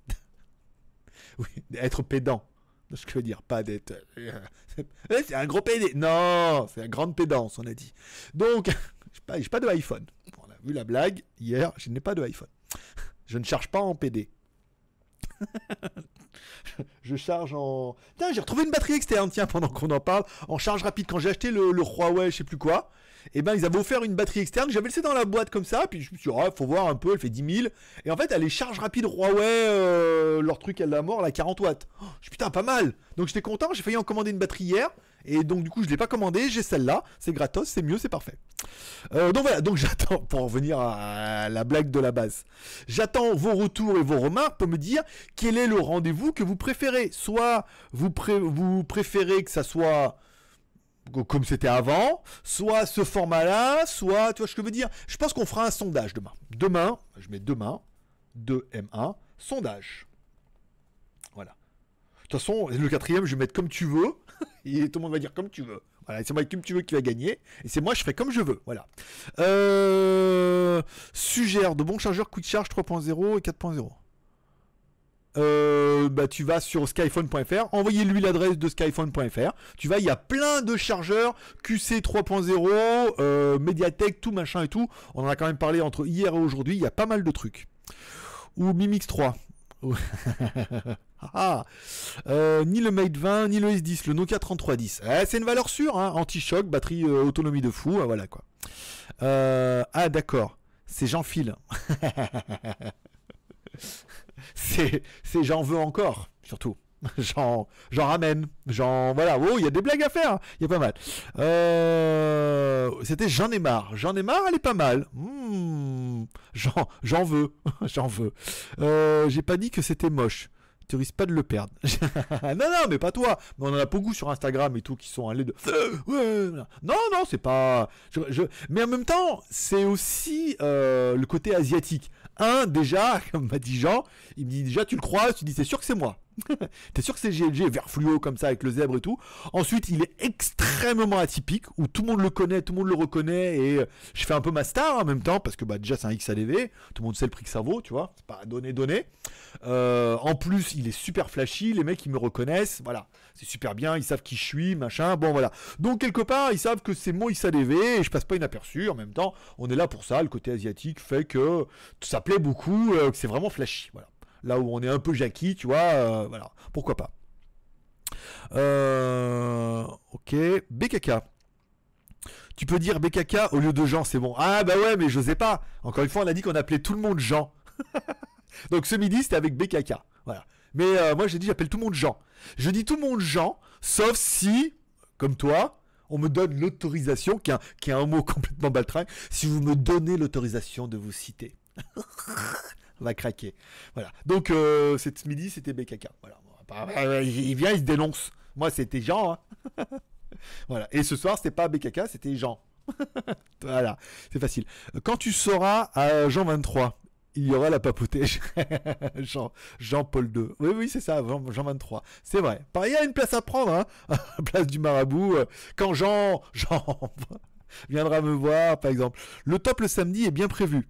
oui, être pédant, je veux dire, pas d'être. Euh, c'est un gros PD. Non, c'est la grande pédance, on a dit. Donc, je n'ai pas, de iPhone. On a vu la blague hier, je n'ai pas de iPhone. Je ne charge pas en PD. je charge en. Tiens, j'ai retrouvé une batterie externe, tiens, pendant qu'on en parle, en charge rapide. Quand j'ai acheté le, Huawei, je sais plus quoi, et eh ben ils avaient offert une batterie externe. J'avais laissé dans la boîte comme ça, puis je me suis dit, oh, faut voir un peu, elle fait 10 000. Et en fait, elle est charge rapide Huawei, euh, leur truc, elle la mort, la 40 watts. Oh, je suis putain, pas mal. Donc j'étais content, j'ai failli en commander une batterie hier. Et donc du coup je ne l'ai pas commandé, j'ai celle-là, c'est gratos, c'est mieux, c'est parfait. Euh, donc voilà, donc j'attends, pour revenir à la blague de la base, j'attends vos retours et vos remarques pour me dire quel est le rendez-vous que vous préférez. Soit vous, vous préférez que ça soit comme c'était avant, soit ce format-là, soit, tu vois ce que je veux dire Je pense qu'on fera un sondage demain. Demain, je mets demain, 2M1, sondage. Voilà. De toute façon, le quatrième, je vais mettre comme tu veux. et tout le monde va dire comme tu veux. Voilà, c'est moi comme tu veux qui va gagner. Et c'est moi, je ferai comme je veux. Voilà. Euh, suggère de bons chargeurs Quick Charge 3.0 et 4.0. Euh, bah, tu vas sur skyphone.fr, envoyez-lui l'adresse de skyphone.fr. Tu vas, il y a plein de chargeurs QC 3.0, euh, Mediatek, tout machin et tout. On en a quand même parlé entre hier et aujourd'hui. Il y a pas mal de trucs. Ou Mimix 3. Ah, euh, ni le Mate 20, ni le S10, le Nokia 3310. Eh, c'est une valeur sûre, hein. anti-choc, batterie euh, autonomie de fou, ah, voilà quoi. Ah d'accord, c'est Jean-Phil. c'est j'en veux encore, surtout. J'en, ramène. J'en, voilà. Oh, il y a des blagues à faire. Hein. Il y a pas mal. C'était J'en ai marre. J'en ai marre, elle est pas mal. Hmm. j'en, veux. j'en veux. j'ai pas dit que c'était moche tu risques pas de le perdre. non, non, mais pas toi. Mais on en a beaucoup sur Instagram et tout qui sont allés de. non, non, c'est pas. Je, Mais en même temps, c'est aussi euh, le côté asiatique. Un, déjà, comme m'a dit Jean, il me dit déjà, tu le crois, tu dis, c'est sûr que c'est moi. T'es sûr que c'est GLG vert fluo comme ça avec le zèbre et tout? Ensuite, il est extrêmement atypique où tout le monde le connaît, tout le monde le reconnaît et euh, je fais un peu ma star en même temps parce que bah, déjà c'est un XADV, tout le monde sait le prix que ça vaut, tu vois, c'est pas donné donné. Euh, en plus, il est super flashy, les mecs ils me reconnaissent, voilà, c'est super bien, ils savent qui je suis, machin, bon voilà. Donc quelque part, ils savent que c'est mon XADV et je passe pas inaperçu. En même temps, on est là pour ça, le côté asiatique fait que ça plaît beaucoup, euh, que c'est vraiment flashy, voilà là où on est un peu Jackie, tu vois, euh, voilà, pourquoi pas. Euh, ok, BKK. Tu peux dire BKK au lieu de Jean, c'est bon. Ah bah ouais, mais je sais pas. Encore une fois, on a dit qu'on appelait tout le monde Jean. Donc ce midi, c'était avec BKK. Voilà. Mais euh, moi, j'ai dit, j'appelle tout le monde Jean. Je dis tout le monde Jean, sauf si, comme toi, on me donne l'autorisation, qui, est un mot complètement baltringue, si vous me donnez l'autorisation de vous citer. va craquer. Voilà. Donc, euh, ce midi, c'était BKK. Voilà. Euh, il vient, il se dénonce. Moi, c'était Jean. Hein. voilà. Et ce soir, c'était pas BKK, c'était Jean. voilà. C'est facile. Quand tu seras à Jean 23, il y aura la papotège. Jean, Jean-Paul II. Oui, oui, c'est ça, Jean, 23. C'est vrai. Pareil, il y a une place à prendre, hein. place du marabout. Euh, quand Jean, Jean viendra me voir, par exemple. Le top le samedi est bien prévu.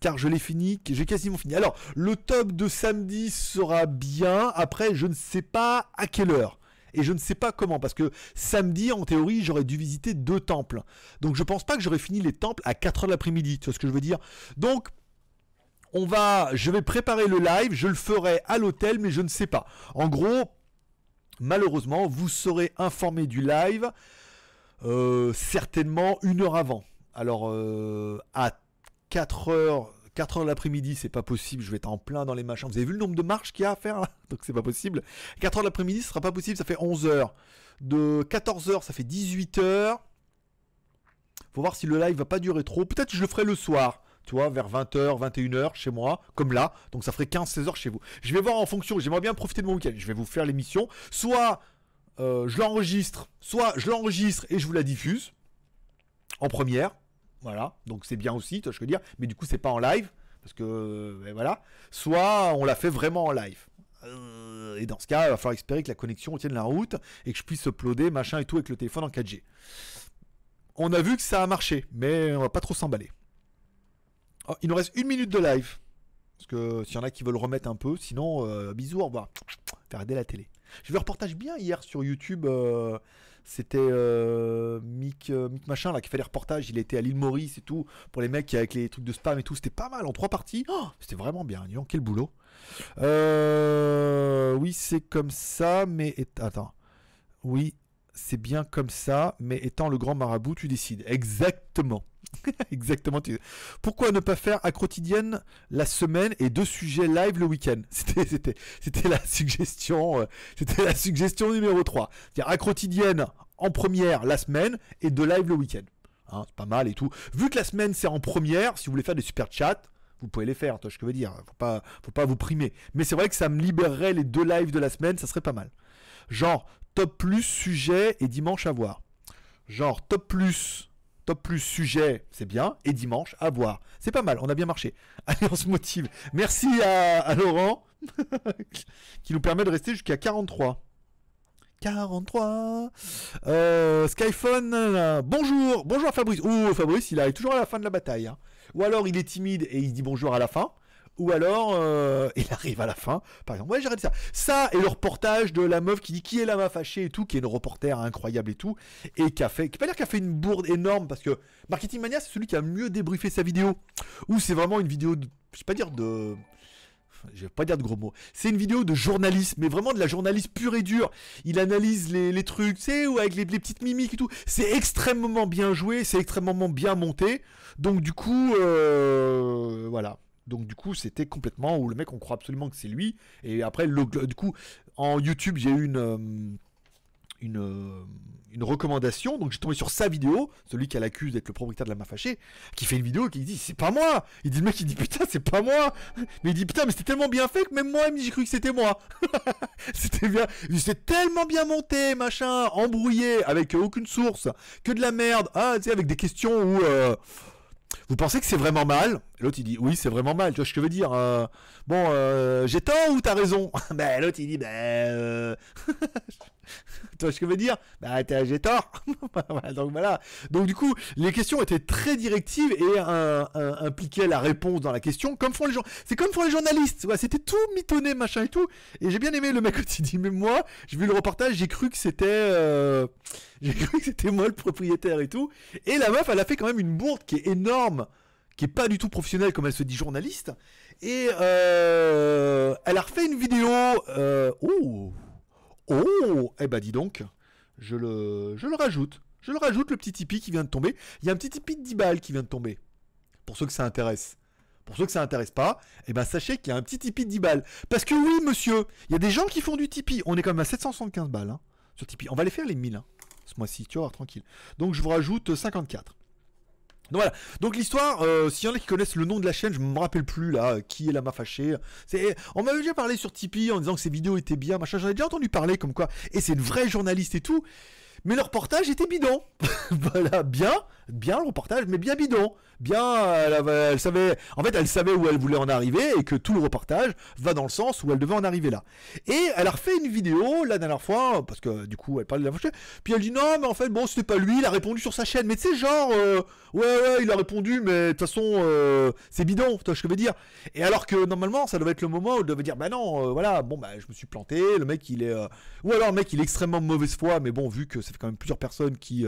Car je l'ai fini, j'ai quasiment fini. Alors, le top de samedi sera bien. Après, je ne sais pas à quelle heure. Et je ne sais pas comment, parce que samedi, en théorie, j'aurais dû visiter deux temples. Donc je pense pas que j'aurais fini les temples à 4h de l'après-midi, tu vois ce que je veux dire Donc, on va, je vais préparer le live, je le ferai à l'hôtel, mais je ne sais pas. En gros, malheureusement, vous serez informé du live euh, certainement une heure avant. Alors, euh, à 4 h 4 heures de l'après-midi, c'est pas possible, je vais être en plein dans les machins. Vous avez vu le nombre de marches qu'il y a à faire là? Donc c'est pas possible. 4 heures de l'après-midi, ce sera pas possible, ça fait 11 heures. De 14 heures, ça fait 18 heures. Faut voir si le live va pas durer trop. Peut-être que je le ferai le soir, tu vois, vers 20h, 21h chez moi, comme là. Donc ça ferait 15-16 heures chez vous. Je vais voir en fonction, j'aimerais bien profiter de mon week-end. Je vais vous faire l'émission. Soit euh, je l'enregistre, soit je l'enregistre et je vous la diffuse en première. Voilà, donc c'est bien aussi, tu je veux dire, mais du coup c'est pas en live, parce que euh, ben voilà, soit on l'a fait vraiment en live. Euh, et dans ce cas, il va falloir espérer que la connexion tienne la route et que je puisse uploader machin et tout avec le téléphone en 4G. On a vu que ça a marché, mais on va pas trop s'emballer. Oh, il nous reste une minute de live. Parce que s'il y en a qui veulent remettre un peu, sinon, euh, bisous, au revoir. Faire aider la télé. J'ai vu un reportage bien hier sur YouTube. C'était euh, Mick, euh, Mick, Machin là qui fait les reportages. Il était à l'île Maurice et tout. Pour les mecs avec les trucs de spam et tout. C'était pas mal en trois parties. Oh, c'était vraiment bien. Disons, quel boulot. Euh, oui, c'est comme ça, mais. Attends. Oui, c'est bien comme ça, mais étant le grand marabout, tu décides. Exactement. Exactement. Pourquoi ne pas faire à quotidienne la semaine et deux sujets live le week-end? C'était, c'était, la suggestion. Euh, c'était la suggestion numéro 3. C'est-à-dire à quotidienne en première la semaine et deux live le week-end. Hein, c'est pas mal et tout. Vu que la semaine c'est en première, si vous voulez faire des super chats, vous pouvez les faire, toi, je veux dire. Faut pas, faut pas vous primer. Mais c'est vrai que ça me libérerait les deux lives de la semaine, ça serait pas mal. Genre, top plus sujet et dimanche à voir. Genre, top plus top plus sujet, c'est bien, et dimanche, à voir. C'est pas mal, on a bien marché. Allez, on se motive. Merci à, Laurent, qui nous permet de rester jusqu'à 43. 43. Euh, Skyphone, bonjour, bonjour à Fabrice. Ouh, Fabrice, il arrive toujours à la fin de la bataille. Hein. Ou alors il est timide et il dit bonjour à la fin. Ou alors, euh, il arrive à la fin, par exemple. Ouais, j'arrête ça. Ça et le reportage de la meuf qui dit qui est la meuf fâchée et tout, qui est une reporter incroyable et tout, et qui a fait, qui pas dire a fait une bourde énorme parce que Marketing Mania, c'est celui qui a mieux débriefé sa vidéo. Ou c'est vraiment une vidéo, de, je vais pas dire de, je vais pas dire de gros mots. C'est une vidéo de journaliste, mais vraiment de la journaliste pure et dure. Il analyse les, trucs, tu sais, ou avec les, petites mimiques et tout. C'est extrêmement bien joué, c'est extrêmement bien monté. Donc du coup, euh, voilà. Donc du coup, c'était complètement où le mec on croit absolument que c'est lui. Et après, du coup, en YouTube, j'ai eu une euh, une, euh, une recommandation. Donc j'ai tombé sur sa vidéo, celui qui l'accuse d'être le propriétaire de la main fâchée, qui fait une vidéo qui dit c'est pas moi. Il dit le mec il dit putain c'est pas moi. Mais il dit putain mais c'était tellement bien fait que même moi j'ai cru que c'était moi. c'était bien, c'est tellement bien monté machin, embrouillé avec aucune source, que de la merde. Ah avec des questions où euh, vous pensez que c'est vraiment mal? L'autre il dit oui c'est vraiment mal, tu vois ce que je veux dire. Euh, bon, euh, j'ai tort ou t'as raison? Ben l'autre il dit ben euh... tu vois ce que je veux dire? Ben j'ai tort. donc voilà. Donc du coup les questions étaient très directives et impliquaient la réponse dans la question, comme font les gens. C'est comme font les journalistes. C'était tout mitonné machin et tout. Et j'ai bien aimé le mec qui dit mais moi j'ai vu le reportage, j'ai cru que c'était euh, j'ai cru que c'était moi le propriétaire et tout. Et la meuf elle a fait quand même une bourde qui est énorme qui est pas du tout professionnelle comme elle se dit journaliste. Et euh, elle a refait une vidéo. Euh, oh Oh Eh ben dis donc, je le, je le rajoute. Je le rajoute, le petit Tipeee qui vient de tomber. Il y a un petit Tipeee de 10 balles qui vient de tomber. Pour ceux que ça intéresse. Pour ceux que ça intéresse pas, eh ben sachez qu'il y a un petit Tipeee de 10 balles. Parce que oui, monsieur, il y a des gens qui font du Tipeee. On est quand même à 775 balles hein, sur Tipeee. On va les faire les 1000 hein, ce mois-ci, tu vois, tranquille. Donc je vous rajoute 54. Donc voilà. Donc l'histoire, euh, s'il y en a qui connaissent le nom de la chaîne, je me rappelle plus là, qui est la ma fâchée. On m'avait déjà parlé sur Tipeee en disant que ces vidéos étaient bien, machin. J'en ai déjà entendu parler comme quoi. Et c'est une vraie journaliste et tout. Mais le reportage était bidon. voilà, bien, bien le reportage, mais bien bidon. Bien, elle, savait, en fait, elle savait où elle voulait en arriver et que tout le reportage va dans le sens où elle devait en arriver là. Et elle a refait une vidéo la dernière fois, parce que du coup, elle parlait de la chaîne. Puis elle dit non, mais en fait, bon, c'était pas lui, il a répondu sur sa chaîne. Mais tu sais, genre, euh, ouais, ouais, il a répondu, mais de toute façon, euh, c'est bidon, tu je veux dire. Et alors que normalement, ça devait être le moment où elle devait dire, bah non, euh, voilà, bon, bah, je me suis planté, le mec, il est. Ou alors, le mec, il est extrêmement mauvaise foi, mais bon, vu que ça fait quand même plusieurs personnes qui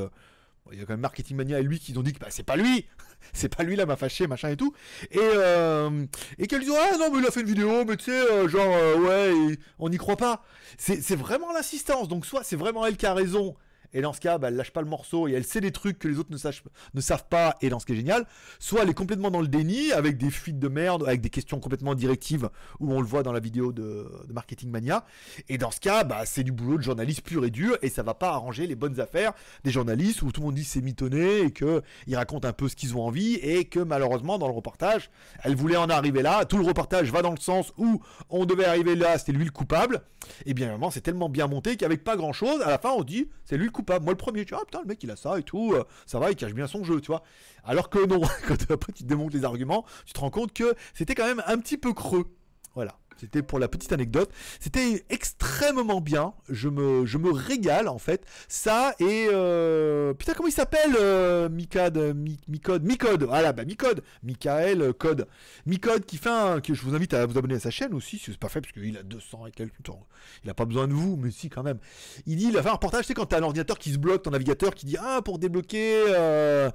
il y a quand même Marketing Mania et lui qui ont dit que bah, c'est pas lui, c'est pas lui là m'a fâché machin et tout, et euh, et dit ah non mais il a fait une vidéo mais tu sais euh, genre euh, ouais on n'y croit pas, c'est vraiment l'insistance. Donc soit c'est vraiment elle qui a raison et dans ce cas, bah, elle lâche pas le morceau et elle sait des trucs que les autres ne, savent pas, et dans ce qui est génial, soit elle est complètement dans le déni, avec des fuites de merde, avec des questions complètement directives, où on le voit dans la vidéo de, Marketing Mania, et dans ce cas, bah, c'est du boulot de journaliste pur et dur, et ça va pas arranger les bonnes affaires des journalistes, où tout le monde dit c'est mitonné, et qu'ils racontent un peu ce qu'ils ont envie, et que malheureusement, dans le reportage, elle voulait en arriver là, tout le reportage va dans le sens où on devait arriver là, c'était lui le coupable, et bien évidemment, c'est tellement bien monté qu'avec pas grand chose, à la fin, on dit c'est lui le coupable moi, le premier, tu vois, ah, putain, le mec, il a ça et tout, euh, ça va, il cache bien son jeu, tu vois. Alors que non, quand après tu te démontes les arguments, tu te rends compte que c'était quand même un petit peu creux. Voilà. C'était pour la petite anecdote. C'était extrêmement bien. Je me, régale en fait. Ça et euh... putain comment il s'appelle euh, Micode, Micode, Micode. Voilà bah Micode, Michael Code, Micode qui fait un, que je vous invite à vous abonner à sa chaîne aussi. C'est pas fait parce qu'il a 200 et quelques temps. Il a pas besoin de vous, mais si quand même. Il dit, il a fait un reportage. C'est quand t'as un ordinateur qui se bloque, ton navigateur qui dit ah pour débloquer. Euh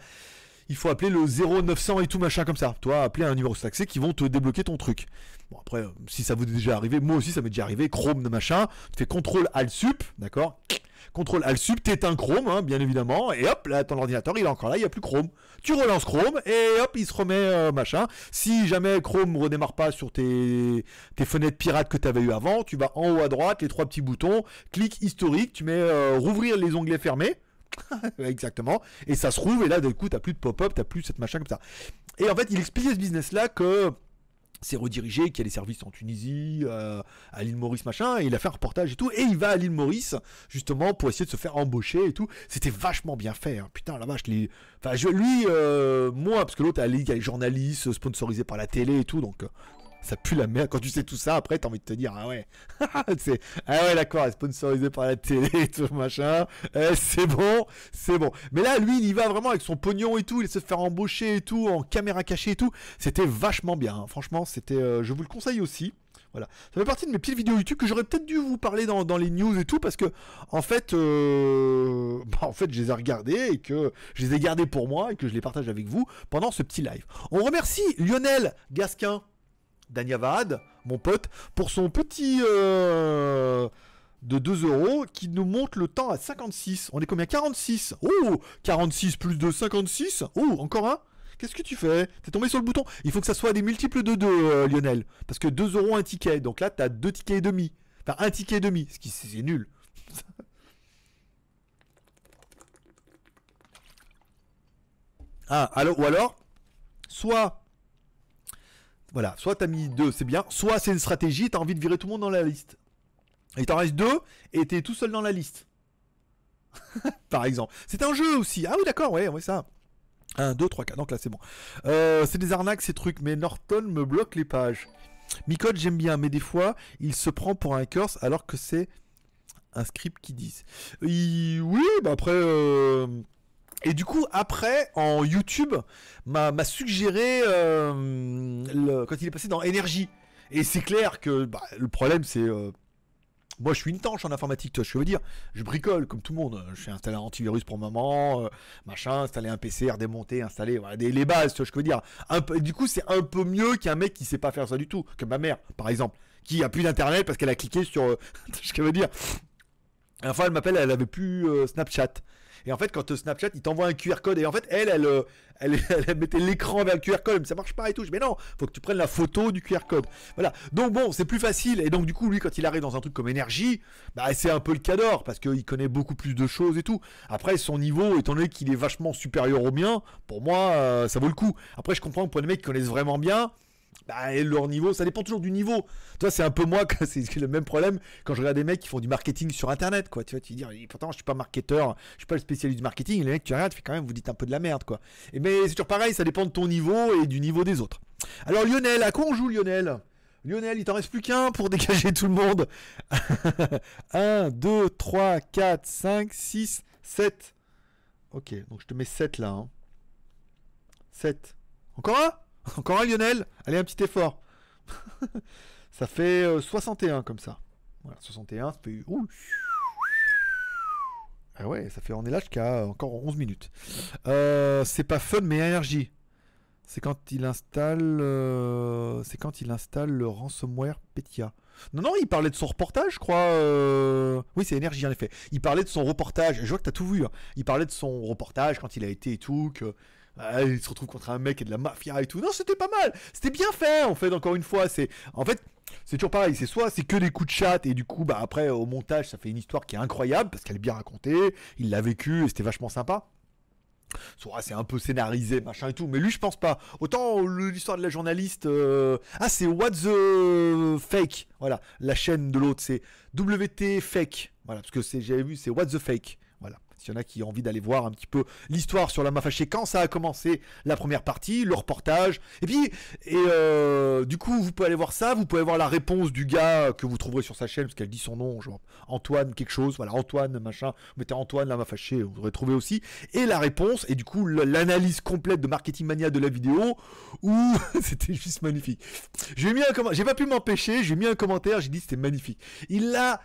il faut appeler le 0900 et tout machin comme ça. Toi, appeler un numéro d'accès qui vont te débloquer ton truc. Bon, après, si ça vous est déjà arrivé, moi aussi ça m'est déjà arrivé, Chrome de machin, tu fais CTRL Alt Sup, d'accord? CTRL Alt Sup, t'éteins Chrome, hein, bien évidemment, et hop, là, ton ordinateur, il est encore là, il n'y a plus Chrome. Tu relances Chrome, et hop, il se remet euh, machin. Si jamais Chrome redémarre pas sur tes, tes fenêtres pirates que tu avais eu avant, tu vas en haut à droite, les trois petits boutons, clic historique, tu mets euh, rouvrir les onglets fermés, Exactement. Et ça se rouvre, et là, d'un coup, t'as plus de pop-up, t'as plus cette machin comme ça. Et en fait, il expliquait ce business-là que c'est redirigé, qu'il y a des services en Tunisie, euh, à l'île Maurice, machin, et il a fait un reportage et tout, et il va à l'île Maurice, justement, pour essayer de se faire embaucher et tout. C'était vachement bien fait, hein. putain, la vache, les... enfin, je, lui, euh, moi, parce que l'autre, il y a les journalistes sponsorisés par la télé et tout, donc euh, ça pue la merde. Quand tu sais tout ça, après, t'as envie de te dire, ah ouais, c'est, ah ouais, d'accord, elle est sponsorisée par la télé et tout, machin. Eh, c'est bon, c'est bon. Mais là, lui, il y va vraiment avec son pognon et tout, il se faire embaucher et tout, en caméra cachée et tout. C'était vachement bien. Hein. Franchement, c'était, euh, je vous le conseille aussi. Voilà. Ça fait partie de mes petites vidéos YouTube que j'aurais peut-être dû vous parler dans, les news et tout parce que en fait, euh, bah, en fait, je les ai regardés et que je les ai gardés pour moi et que je les partage avec vous pendant ce petit live. On remercie Lionel Gasquin Danyavad, mon pote, pour son petit euh, de 2 euros qui nous montre le temps à 56. On est combien? 46 Oh 46 plus de 56 Oh, encore un? Qu'est-ce que tu fais? T'es tombé sur le bouton. Il faut que ça soit des multiples de 2, euh, Lionel. Parce que 2 euros un ticket. Donc là, t'as 2 tickets et demi. Enfin, un ticket et demi. Ce qui, c'est nul. ah, alors, ou alors, soit voilà, soit t'as mis deux, c'est bien, soit c'est une stratégie, t'as envie de virer tout le monde dans la liste. Il t'en reste deux, et t'es tout seul dans la liste. Par exemple. C'est un jeu aussi. Ah oui, d'accord, ouais, ouais, ça. 1, 2, 3, 4. Donc là, c'est bon. Euh, c'est des arnaques, ces trucs, mais Norton me bloque les pages. Micode, j'aime bien, mais des fois, il se prend pour un curse alors que c'est un script qui dit. Oui, bah après. Euh, et du coup, après, en YouTube, m'a suggéré euh, quand il est passé dans énergie. Et c'est clair que bah, le problème, c'est. Euh, moi, je suis une tanche en informatique, toi, je veux dire. Je bricole comme tout le monde. Je suis installé un antivirus pour maman, euh, machin, installer un PC, redémonter, installer voilà, les bases, tu vois, je veux dire. Du coup, c'est un peu mieux qu'un mec qui sait pas faire ça du tout, que ma mère, par exemple, qui a plus d'internet parce qu'elle a cliqué sur. je veux dire. Enfin, elle m'appelle, elle avait plus Snapchat. Et en fait, quand Snapchat, il t'envoie un QR code. Et en fait, elle, elle, euh, elle, mettait l'écran vers le QR code. Mais ça marche pas et tout. Mais non, faut que tu prennes la photo du QR code. Voilà. Donc bon, c'est plus facile. Et donc du coup, lui, quand il arrive dans un truc comme énergie, bah c'est un peu le cador parce qu'il connaît beaucoup plus de choses et tout. Après, son niveau, étant donné qu'il est vachement supérieur au mien, pour moi, euh, ça vaut le coup. Après, je comprends que pour les mecs qui connaissent vraiment bien. Bah, leur niveau, ça dépend toujours du niveau. Toi, c'est un peu moi, c'est le même problème quand je regarde des mecs qui font du marketing sur internet, quoi. Tu vois, tu dis, pourtant, je suis pas marketeur, je suis pas le spécialiste du marketing. Les mecs, tu regardes, tu fais quand même, vous dites un peu de la merde, quoi. Et mais c'est toujours pareil, ça dépend de ton niveau et du niveau des autres. Alors, Lionel, à quoi on joue, Lionel? Lionel, il t'en reste plus qu'un pour dégager tout le monde. 1, 2, 3, 4, 5, 6, 7. Ok, donc je te mets 7 là. 7. Hein. Encore un? Encore un Lionel Allez, un petit effort. ça fait 61 euh, comme ça. Voilà, 61, ça fait... Ouh. Ah ouais, ça fait... On est là jusqu'à encore 11 minutes. Euh, c'est pas fun, mais énergie. C'est quand il installe... Euh, c'est quand il installe le ransomware Petia. Non, non, il parlait de son reportage, je crois. Oui, c'est énergie, en effet. Il parlait de son reportage. Je vois que t'as tout vu. Hein. Il parlait de son reportage quand il a été et tout, que ah, il se retrouve contre un mec et de la mafia et tout. Non, c'était pas mal. C'était bien fait, en fait, encore une fois. C'est, en fait, c'est toujours pareil. C'est soit c'est que des coups de chat et du coup, bah après, au montage, ça fait une histoire qui est incroyable parce qu'elle est bien racontée. Il l'a vécu et c'était vachement sympa. Soit c'est un peu scénarisé, machin et tout. Mais lui, je pense pas. Autant l'histoire de la journaliste. Euh, ah, c'est What the Fake. Voilà, la chaîne de l'autre, c'est WT Fake. Voilà, parce que j'avais vu, c'est What the Fake. S'il y en a qui ont envie d'aller voir un petit peu l'histoire sur la Mafachée quand ça a commencé la première partie, le reportage. Et puis, et euh, du coup, vous pouvez aller voir ça, vous pouvez voir la réponse du gars que vous trouverez sur sa chaîne, parce qu'elle dit son nom, genre Antoine quelque chose, voilà, Antoine machin, vous mettez Antoine la Mafachée, vous aurez trouvé aussi. Et la réponse, et du coup, l'analyse complète de Marketing Mania de la vidéo, où c'était juste magnifique. J'ai mis un j'ai pas pu m'empêcher, j'ai mis un commentaire, j'ai dit c'était magnifique. Il l'a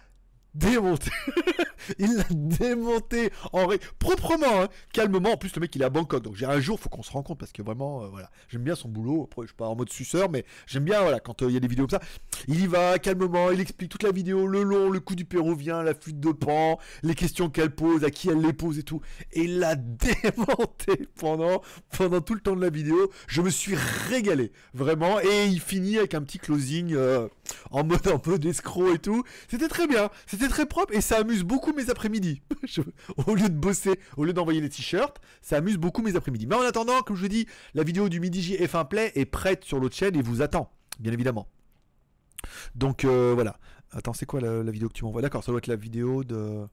démonté. il l'a démonté en ré... proprement, hein, calmement. En plus, le mec il est à Bangkok, donc j'ai un jour, faut qu'on se rencontre parce que vraiment, euh, voilà, j'aime bien son boulot. Après, je suis pas en mode suceur, mais j'aime bien, voilà, quand euh, il y a des vidéos comme ça, il y va calmement, il explique toute la vidéo, le long, le coup du péruvien, la fuite de pan, les questions qu'elle pose, à qui elle les pose et tout. Et il l'a démonté pendant, pendant tout le temps de la vidéo. Je me suis régalé, vraiment. Et il finit avec un petit closing euh, en mode un peu d'escroc et tout. C'était très bien, c'était très propre et ça amuse beaucoup mes après-midi. au lieu de bosser, au lieu d'envoyer les t-shirts, ça amuse beaucoup mes après-midi. Mais en attendant, comme je vous dis, la vidéo du midi F1 Play est prête sur l'autre chaîne et vous attend, bien évidemment. Donc euh, voilà. Attends, c'est quoi la, vidéo que tu m'envoies? D'accord, ça doit être la vidéo de.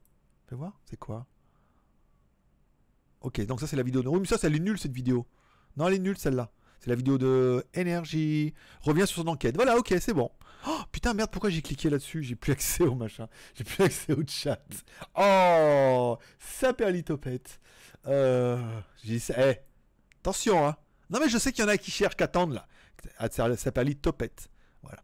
Fais voir, c'est quoi? Ok, donc ça c'est la vidéo de. Oui, mais ça, elle est nulle cette vidéo. Non, elle est nulle celle-là. C'est la vidéo de énergie. Reviens sur son enquête. Voilà, ok, c'est bon. Oh, putain, merde, pourquoi j'ai cliqué là-dessus? J'ai plus accès au machin. J'ai plus accès au chat. Oh, ça perlitopette. Euh, j'ai dit, eh, attention, hein. Non, mais je sais qu'il y en a qui cherchent qu'attendre là. Ça perlitopette. Voilà.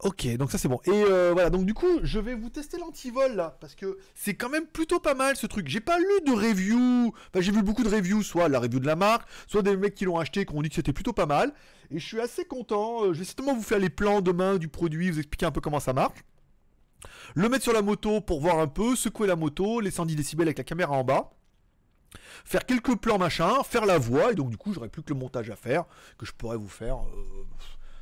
Ok, donc ça c'est bon. Et euh, voilà, donc du coup, je vais vous tester l'antivol là, parce que c'est quand même plutôt pas mal ce truc. J'ai pas lu de review, enfin j'ai vu beaucoup de reviews, soit la review de la marque, soit des mecs qui l'ont acheté, qui ont dit que c'était plutôt pas mal. Et je suis assez content. Euh, je vais certainement vous faire les plans demain du produit, vous expliquer un peu comment ça marche. Le mettre sur la moto pour voir un peu, secouer la moto, les 110 décibels avec la caméra en bas faire quelques plans machin, faire la voix, et donc du coup j'aurai plus que le montage à faire, que je pourrais vous faire euh,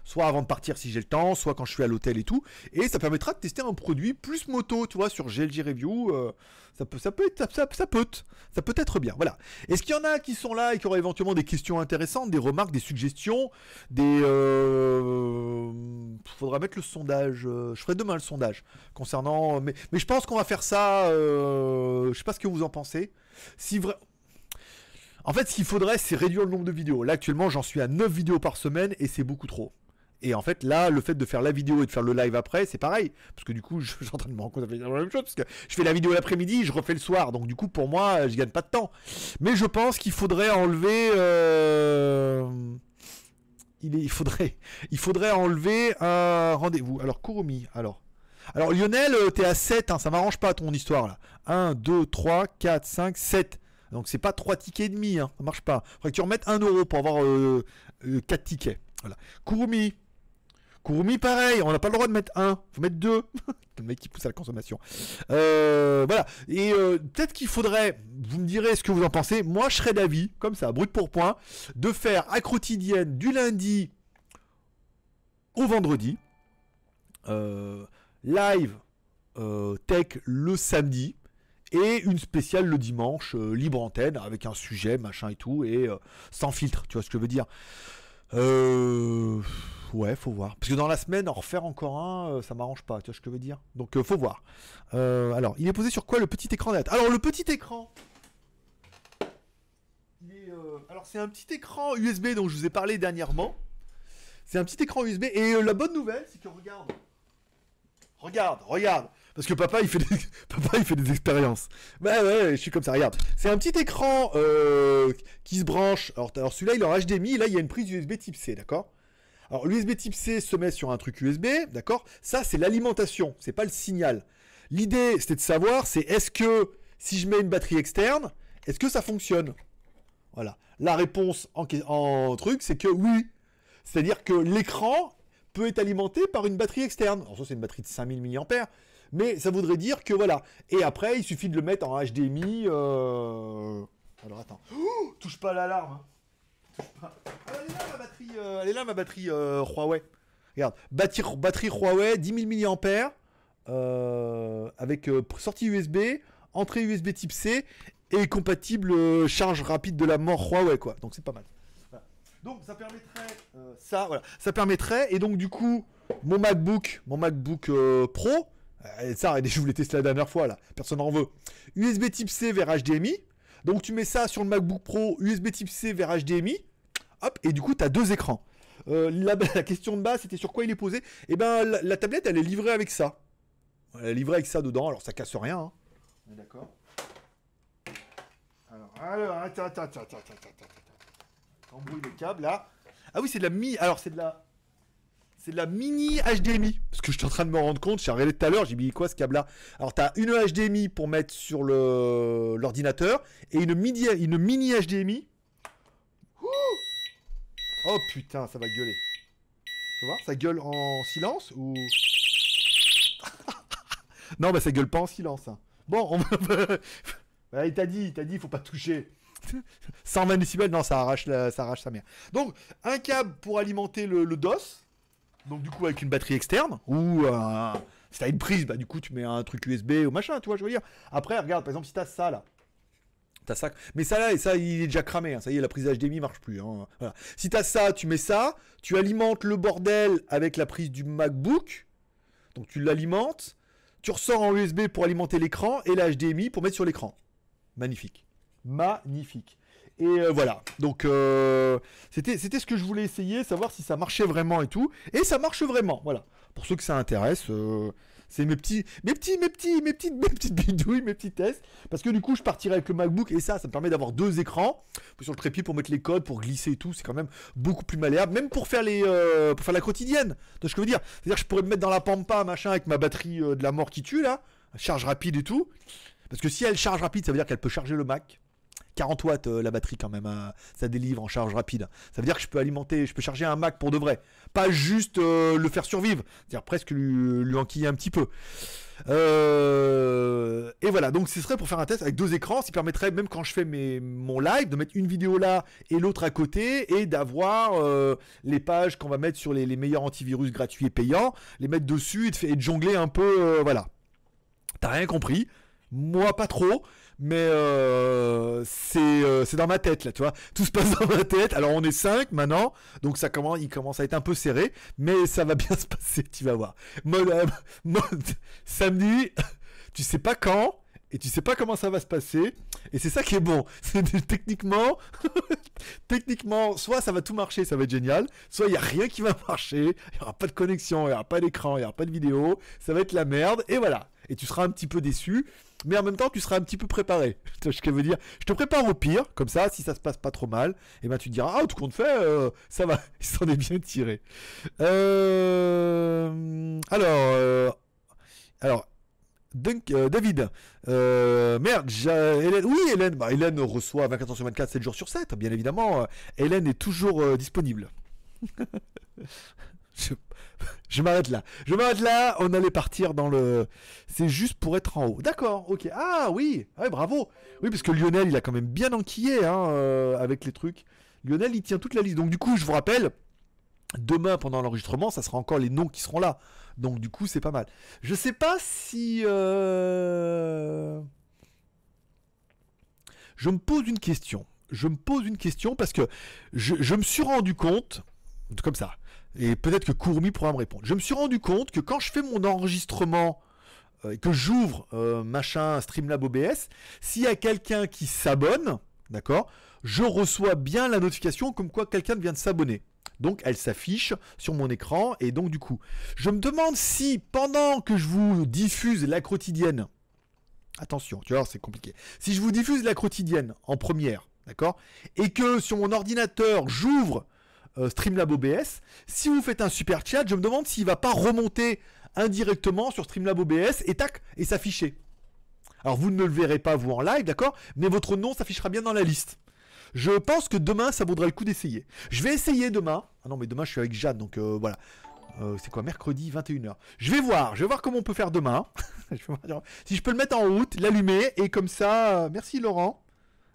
soit avant de partir si j'ai le temps, soit quand je suis à l'hôtel et tout. Et ça permettra de tester un produit plus moto, tu vois, sur GLG Review. Euh, ça peut, ça peut être, ça, peut être bien. Voilà. Est-ce qu'il y en a qui sont là et qui auraient éventuellement des questions intéressantes, des remarques, des suggestions, des. Euh... Faudra mettre le sondage. Euh, je ferai demain le sondage concernant. Mais, mais je pense qu'on va faire ça. Euh... Je sais pas ce que vous en pensez. Si vrai. En fait, ce qu'il faudrait, c'est réduire le nombre de vidéos. Là, actuellement, j'en suis à 9 vidéos par semaine et c'est beaucoup trop. Et en fait, là, le fait de faire la vidéo et de faire le live après, c'est pareil. Parce que du coup, je, suis en train de me rendre compte la même chose. Parce que je fais la vidéo l'après-midi, je refais le soir. Donc, du coup, pour moi, je gagne pas de temps. Mais je pense qu'il faudrait enlever. Euh, il, faudrait, enlever un rendez-vous. Alors, Kurumi, alors. Alors, Lionel, euh, t'es à 7, hein, ça m'arrange pas ton histoire là. 1, 2, 3, 4, 5, 7. Donc, c'est pas 3 tickets et demi, hein, ça marche pas. Faudrait que tu remettes 1 euro pour avoir 4 euh, tickets. Voilà. Kurumi, Kurumi, pareil, on n'a pas le droit de mettre un, faut mettre deux. le mec qui pousse à la consommation. Euh, voilà. Et euh, peut-être qu'il faudrait, vous me direz ce que vous en pensez. Moi, je serais d'avis, comme ça, brut pour point, de faire à quotidienne du lundi au vendredi. Euh, live tech le samedi. Et une spéciale le dimanche, libre antenne, avec un sujet, machin et tout, et sans filtre, tu vois ce que je veux dire. Euh... Ouais, faut voir. Parce que dans la semaine, en refaire encore un, euh, ça m'arrange pas, tu vois ce que je veux dire Donc, euh, faut voir. Euh, alors, il est posé sur quoi le petit écran net? Alors, le petit écran. il est, Alors, c'est un petit écran USB dont je vous ai parlé dernièrement. C'est un petit écran USB. Et la bonne nouvelle, c'est que regarde. Regarde, regarde. Parce que papa, il fait des, papa, il fait des expériences. Ouais, ouais, je suis comme ça. Regarde. C'est un petit écran qui se branche. Alors, alors celui-là, il est en HDMI. Là, il y a une prise USB type C, d'accord? Alors, l'USB type C se met sur un truc USB, d'accord? Ça, c'est l'alimentation. C'est pas le signal. L'idée, c'était de savoir, c'est est-ce que si je mets une batterie externe, est-ce que ça fonctionne? Voilà. La réponse en, truc, c'est que oui. C'est-à-dire que l'écran peut être alimenté par une batterie externe. Alors ça, c'est une batterie de 5000 mAh. Mais ça voudrait dire que voilà. Et après, il suffit de le mettre en HDMI. euh, Alors attends. Oh, touche pas à l'alarme. Elle est là ma batterie, euh, là, ma batterie euh, Huawei. Regarde, batterie, Huawei, 10 000 mAh. avec euh, sortie USB, entrée USB type C et compatible charge rapide de la mort Huawei quoi. Donc c'est pas mal. Donc ça permettrait ça voilà, ça permettrait et donc du coup mon MacBook, mon MacBook Pro, ça je vous l'ai testé la dernière fois là, personne n'en veut. USB type C vers HDMI. Donc tu mets ça sur le MacBook Pro USB type C vers HDMI. Hop et du coup tu as deux écrans. Euh, la, la question de base c'était sur quoi il est posé Et ben la, la tablette elle est livrée avec ça. Elle est livrée avec ça dedans, alors ça casse rien. hein. On est d'accord alors, alors, attends, attends, attends, attends, attends, attends, attends. Embrouille les câbles là. Ah oui, c'est de la mi. Alors, c'est de la. C'est de la mini HDMI. Parce que je suis en train de me rendre compte, j'ai regardé tout à l'heure, j'ai mis quoi ce câble là Alors, t'as une HDMI pour mettre sur le l'ordinateur et une mini, une mini HDMI. Oh putain, ça va gueuler. Tu vois, ça gueule en silence ou? non, bah ça gueule pas en silence. hein. Bon, on va. Il t'a dit, il t'a dit, il faut pas toucher. 120 décibels, non, ça arrache, la- ça arrache sa mère. Donc, un câble pour alimenter le, le DOS. Donc, du coup, avec une batterie externe. Ou euh, si t'as une prise, bah, du coup, tu mets un truc USB ou machin, tu vois, je veux dire. Après, regarde, par exemple, si t'as ça là. T'as. Mais ça là, et ça, il est déjà cramé. hein. Ça y est, la prise HDMI marche plus. hein. Voilà. Si t'as ça, tu mets ça. Tu alimentes le bordel avec la prise du MacBook. Donc, tu l'alimentes. Tu ressors en USB pour alimenter l'écran et la HDMI pour mettre sur l'écran. Magnifique. Magnifique. Et euh, voilà. Donc, euh, c'était c'était ce que je voulais essayer, savoir si ça marchait vraiment et tout. Et ça marche vraiment. Voilà. Pour ceux que ça intéresse, euh, c'est mes petits, mes petits, mes petits, mes petites, mes petites bidouilles, mes petits tests. Parce que du coup, je partirai avec le MacBook et ça, ça me permet d'avoir deux écrans sur le trépied pour mettre les codes, pour glisser et tout. C'est quand même beaucoup plus malléable, même pour faire euh, la quotidienne. De ce que je veux dire? C'est-à-dire que je pourrais me mettre dans la pampa, machin, avec ma batterie euh, de la mort qui tue là, charge rapide et tout. Parce que si elle charge rapide, ça veut dire qu'elle peut charger le Mac. 40 watts euh, la batterie quand même, hein, ça délivre en charge rapide. Ça veut dire que je peux alimenter, je peux charger un Mac pour de vrai. Pas juste euh, le faire survivre, c'est-à-dire presque lui, lui enquiller un petit peu. Euh, et voilà, donc ce serait pour faire un test avec deux écrans, qui permettrait même quand je fais mes, mon live de mettre une vidéo là et l'autre à côté et d'avoir les pages qu'on va mettre sur les, meilleurs antivirus gratuits et payants, les mettre dessus et de, jongler un peu, voilà. T'as rien compris Moi pas trop, mais euh, c'est euh, c'est dans ma tête là, tu vois. Tout se passe dans ma tête. Alors on est 5 maintenant, donc ça commence, il commence à être un peu serré, mais ça va bien se passer, tu vas voir. Mode, samedi, tu sais pas quand. Et tu sais pas comment ça va se passer, et c'est ça qui est bon. C'est que techniquement, techniquement, soit ça va tout marcher, ça va être génial, soit il y a rien qui va marcher, il y aura pas de connexion, il y aura pas d'écran, il y aura pas de vidéo, ça va être la merde, et voilà. Et tu seras un petit peu déçu, mais en même temps tu seras un petit peu préparé. Je veux dire? Je te prépare au pire, comme ça, si ça se passe pas trop mal, et ben tu diras ah tout compte fait, euh, ça va, il s'en est bien tiré. Euh, alors, euh, alors. David, merde, Hélène, oui Hélène, bah, Hélène reçoit 24 heures sur 24, 7 jours sur 7, bien évidemment. Hélène est toujours disponible. je je m'arrête là. Je m'arrête là, on allait partir dans le... C'est juste pour être en haut. D'accord, ok. Ah oui, ouais, bravo. Oui, parce que Lionel, il a quand même bien enquillé hein, euh, avec les trucs. Lionel, il tient toute la liste. Donc du coup, je vous rappelle, demain pendant l'enregistrement, ça sera encore les noms qui seront là. Donc du coup, c'est pas mal. Je sais pas si... euh, Je me pose une question. Je me pose une question parce que je me suis rendu compte, Comme ça. Et peut-être que Courmi pourra me répondre. Je me suis rendu compte que quand je fais mon enregistrement euh, et que j'ouvre euh, machin Streamlab OBS, s'il y a quelqu'un qui s'abonne, d'accord, je reçois bien la notification comme quoi quelqu'un vient de s'abonner. Donc elle s'affiche sur mon écran et donc du coup, je me demande si pendant que je vous diffuse la quotidienne, attention, tu vois, c'est compliqué. Si je vous diffuse la quotidienne en première, d'accord, et que sur mon ordinateur j'ouvre euh, Streamlab OBS, si vous faites un super chat, je me demande s'il va pas remonter indirectement sur Streamlab OBS et tac et s'afficher. Alors vous ne le verrez pas vous en live, d'accord, mais votre nom s'affichera bien dans la liste. Je pense que demain, ça vaudrait le coup d'essayer. Je vais essayer demain. Ah non, mais demain, je suis avec Jeanne, donc euh, voilà. Euh, c'est quoi mercredi 21h. Je vais voir, je vais voir comment on peut faire demain. si je peux le mettre en route, l'allumer et comme ça, merci Laurent.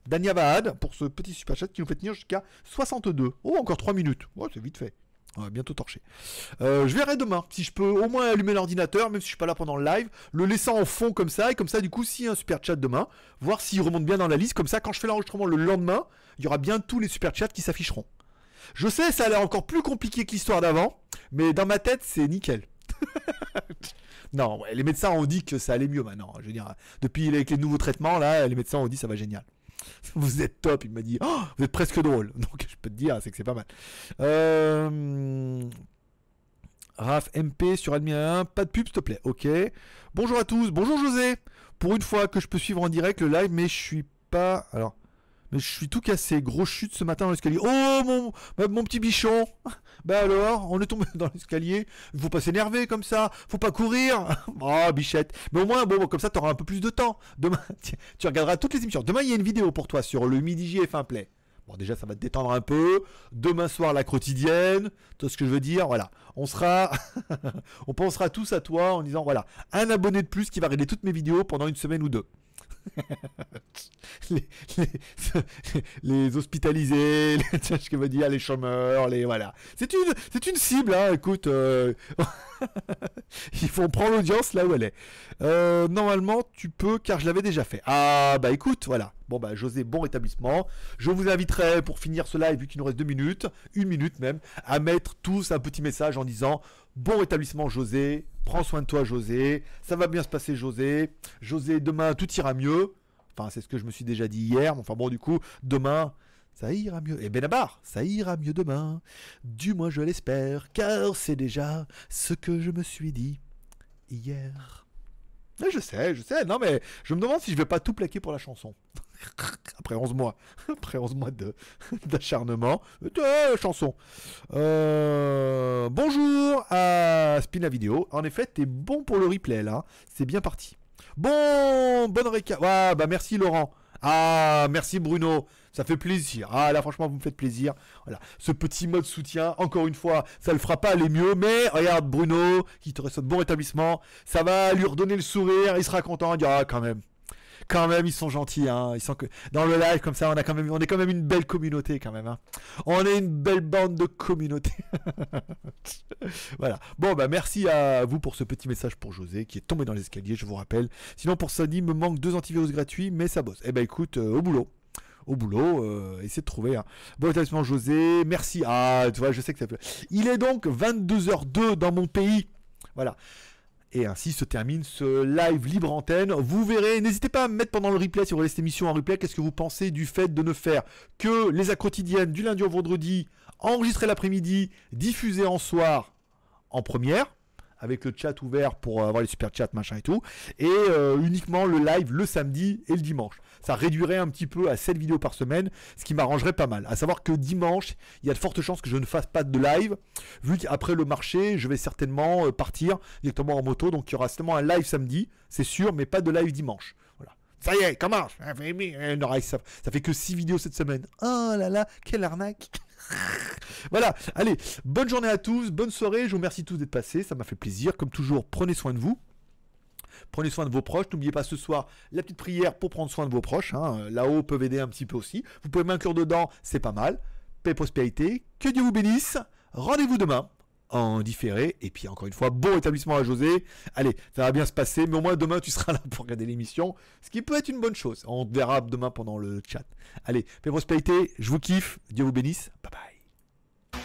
Dania pour ce petit super chat qui nous fait tenir jusqu'à 62. Oh, encore 3 minutes. Oh, c'est vite fait. Bientôt torcher. Euh, je verrai demain si je peux au moins allumer l'ordinateur, même si je suis pas là pendant le live, le laissant en fond comme ça, et comme ça, du coup, a un super chat demain, voir s'il remonte bien dans la liste, comme ça, quand je fais l'enregistrement le lendemain, il y aura bien tous les super chats qui s'afficheront. Je sais, ça a l'air encore plus compliqué que l'histoire d'avant, mais dans ma tête, c'est nickel. non, les médecins ont dit que ça allait mieux maintenant. Depuis avec les nouveaux traitements, là, les médecins ont dit ça va génial. vous êtes top. Il m'a dit, oh, vous êtes presque drôle. Donc je peux te dire, c'est que c'est pas mal. Euh... Raph MP sur Admin 1, pas de pub s'il te plaît. Ok. Bonjour à tous. Bonjour José. Pour une fois que je peux suivre en direct le live, mais je suis pas. Alors. Mais je suis tout cassé. Grosse chute ce matin dans l'escalier. Oh mon, petit bichon. Bah alors, on est tombé dans l'escalier. Faut pas s'énerver comme ça. Faut pas courir. oh, bichette. Mais au moins, bon, comme ça, tu auras un peu plus de temps. Demain, tu regarderas toutes les émissions. Demain, il y a une vidéo pour toi sur le Midi JF1 Play. Bon, déjà, ça va te détendre un peu. Demain soir, la quotidienne. Tout ce que je veux dire. Voilà. On sera. on pensera tous à toi en disant voilà, un abonné de plus qui va regarder toutes mes vidéos pendant une semaine ou deux. Les, hospitalisés, les, veut dire, les chômeurs, les voilà. C'est une, c'est une cible, hein, écoute. Euh, il faut prendre l'audience là où elle est. Euh, normalement, tu peux, car je l'avais déjà fait. Ah bah écoute, voilà. Bon bah José, bon rétablissement. Je vous inviterai pour finir ce live, vu qu'il nous reste deux minutes, une minute même, à mettre tous un petit message en disant bon rétablissement José, prends soin de toi José, ça va bien se passer José, José demain tout ira mieux. Enfin c'est ce que je me suis déjà dit hier, enfin bon du coup demain ça ira mieux. Et Benabar, ça ira mieux demain. Du moins je l'espère, car c'est déjà ce que je me suis dit hier. je sais, je sais, non mais je me demande si je vais pas tout plaquer pour la chanson. après 11 mois, après 11 mois d'acharnement, de, chanson. Euh, bonjour à Spina Vidéo. En effet, t'es bon pour le replay là. C'est bien parti. Bon, bonne réca. Ah, bah merci Laurent. Ah, merci Bruno. Ça fait plaisir. Ah là, franchement, vous me faites plaisir. Voilà. Ce petit mode soutien, encore une fois, ça le fera pas aller mieux. Mais regarde Bruno, qui te reste un bon rétablissement. Ça va lui redonner le sourire. Il sera content. Il dira, quand même quand même, ils sont gentils. Hein. Ils sont que dans le live comme ça, on a quand même, est quand même une belle communauté quand même. Hein. On est une belle bande de communauté. voilà. Bon bah merci à vous pour ce petit message pour José qui est tombé dans l'escalier, je vous rappelle. Sinon pour Sony, me manque deux antivirus gratuits, mais ça bosse. Eh ben écoute, euh, au boulot au boulot, euh, essayez de trouver. un Bon établissement José, merci. Ah, tu vois, je sais que ça fait. Il est donc 22h02 dans mon pays. Voilà. Et ainsi se termine ce live libre antenne. Vous verrez, n'hésitez pas à me mettre pendant le replay, si vous regardez cette émission en replay, qu'est-ce que vous pensez du fait de ne faire que les actes quotidiennes du lundi au vendredi, enregistrer l'après-midi, diffuser en soir en première avec le chat ouvert pour avoir les super chats, machin et tout, et euh, uniquement le live le samedi et le dimanche. Ça réduirait un petit peu à 7 vidéos par semaine, ce qui m'arrangerait pas mal. À savoir que dimanche, il y a de fortes chances que je ne fasse pas de live, vu qu'après le marché, je vais certainement euh, partir directement en moto, donc il y aura seulement un live samedi, c'est sûr, mais pas de live dimanche. Ça y est, comment ça, ça fait que 6 vidéos cette semaine. Oh là là, quelle arnaque voilà, allez, bonne journée à tous, bonne soirée, je vous remercie tous d'être passés, ça m'a fait plaisir. Comme toujours, prenez soin de vous. Prenez soin de vos proches. N'oubliez pas ce soir la petite prière pour prendre soin de vos proches. Hein. Là-haut peuvent aider un petit peu aussi. Vous pouvez m'inclure dedans, c'est pas mal. Paix, prospérité. Que Dieu vous bénisse. Rendez-vous demain en différé. Et puis encore une fois, bon établissement à José. Allez, ça va bien se passer, mais au moins demain tu seras là pour regarder l'émission, ce qui peut être une bonne chose. On verra demain pendant le chat. Allez, paix prospérité, je vous kiffe, Dieu vous bénisse, bye bye.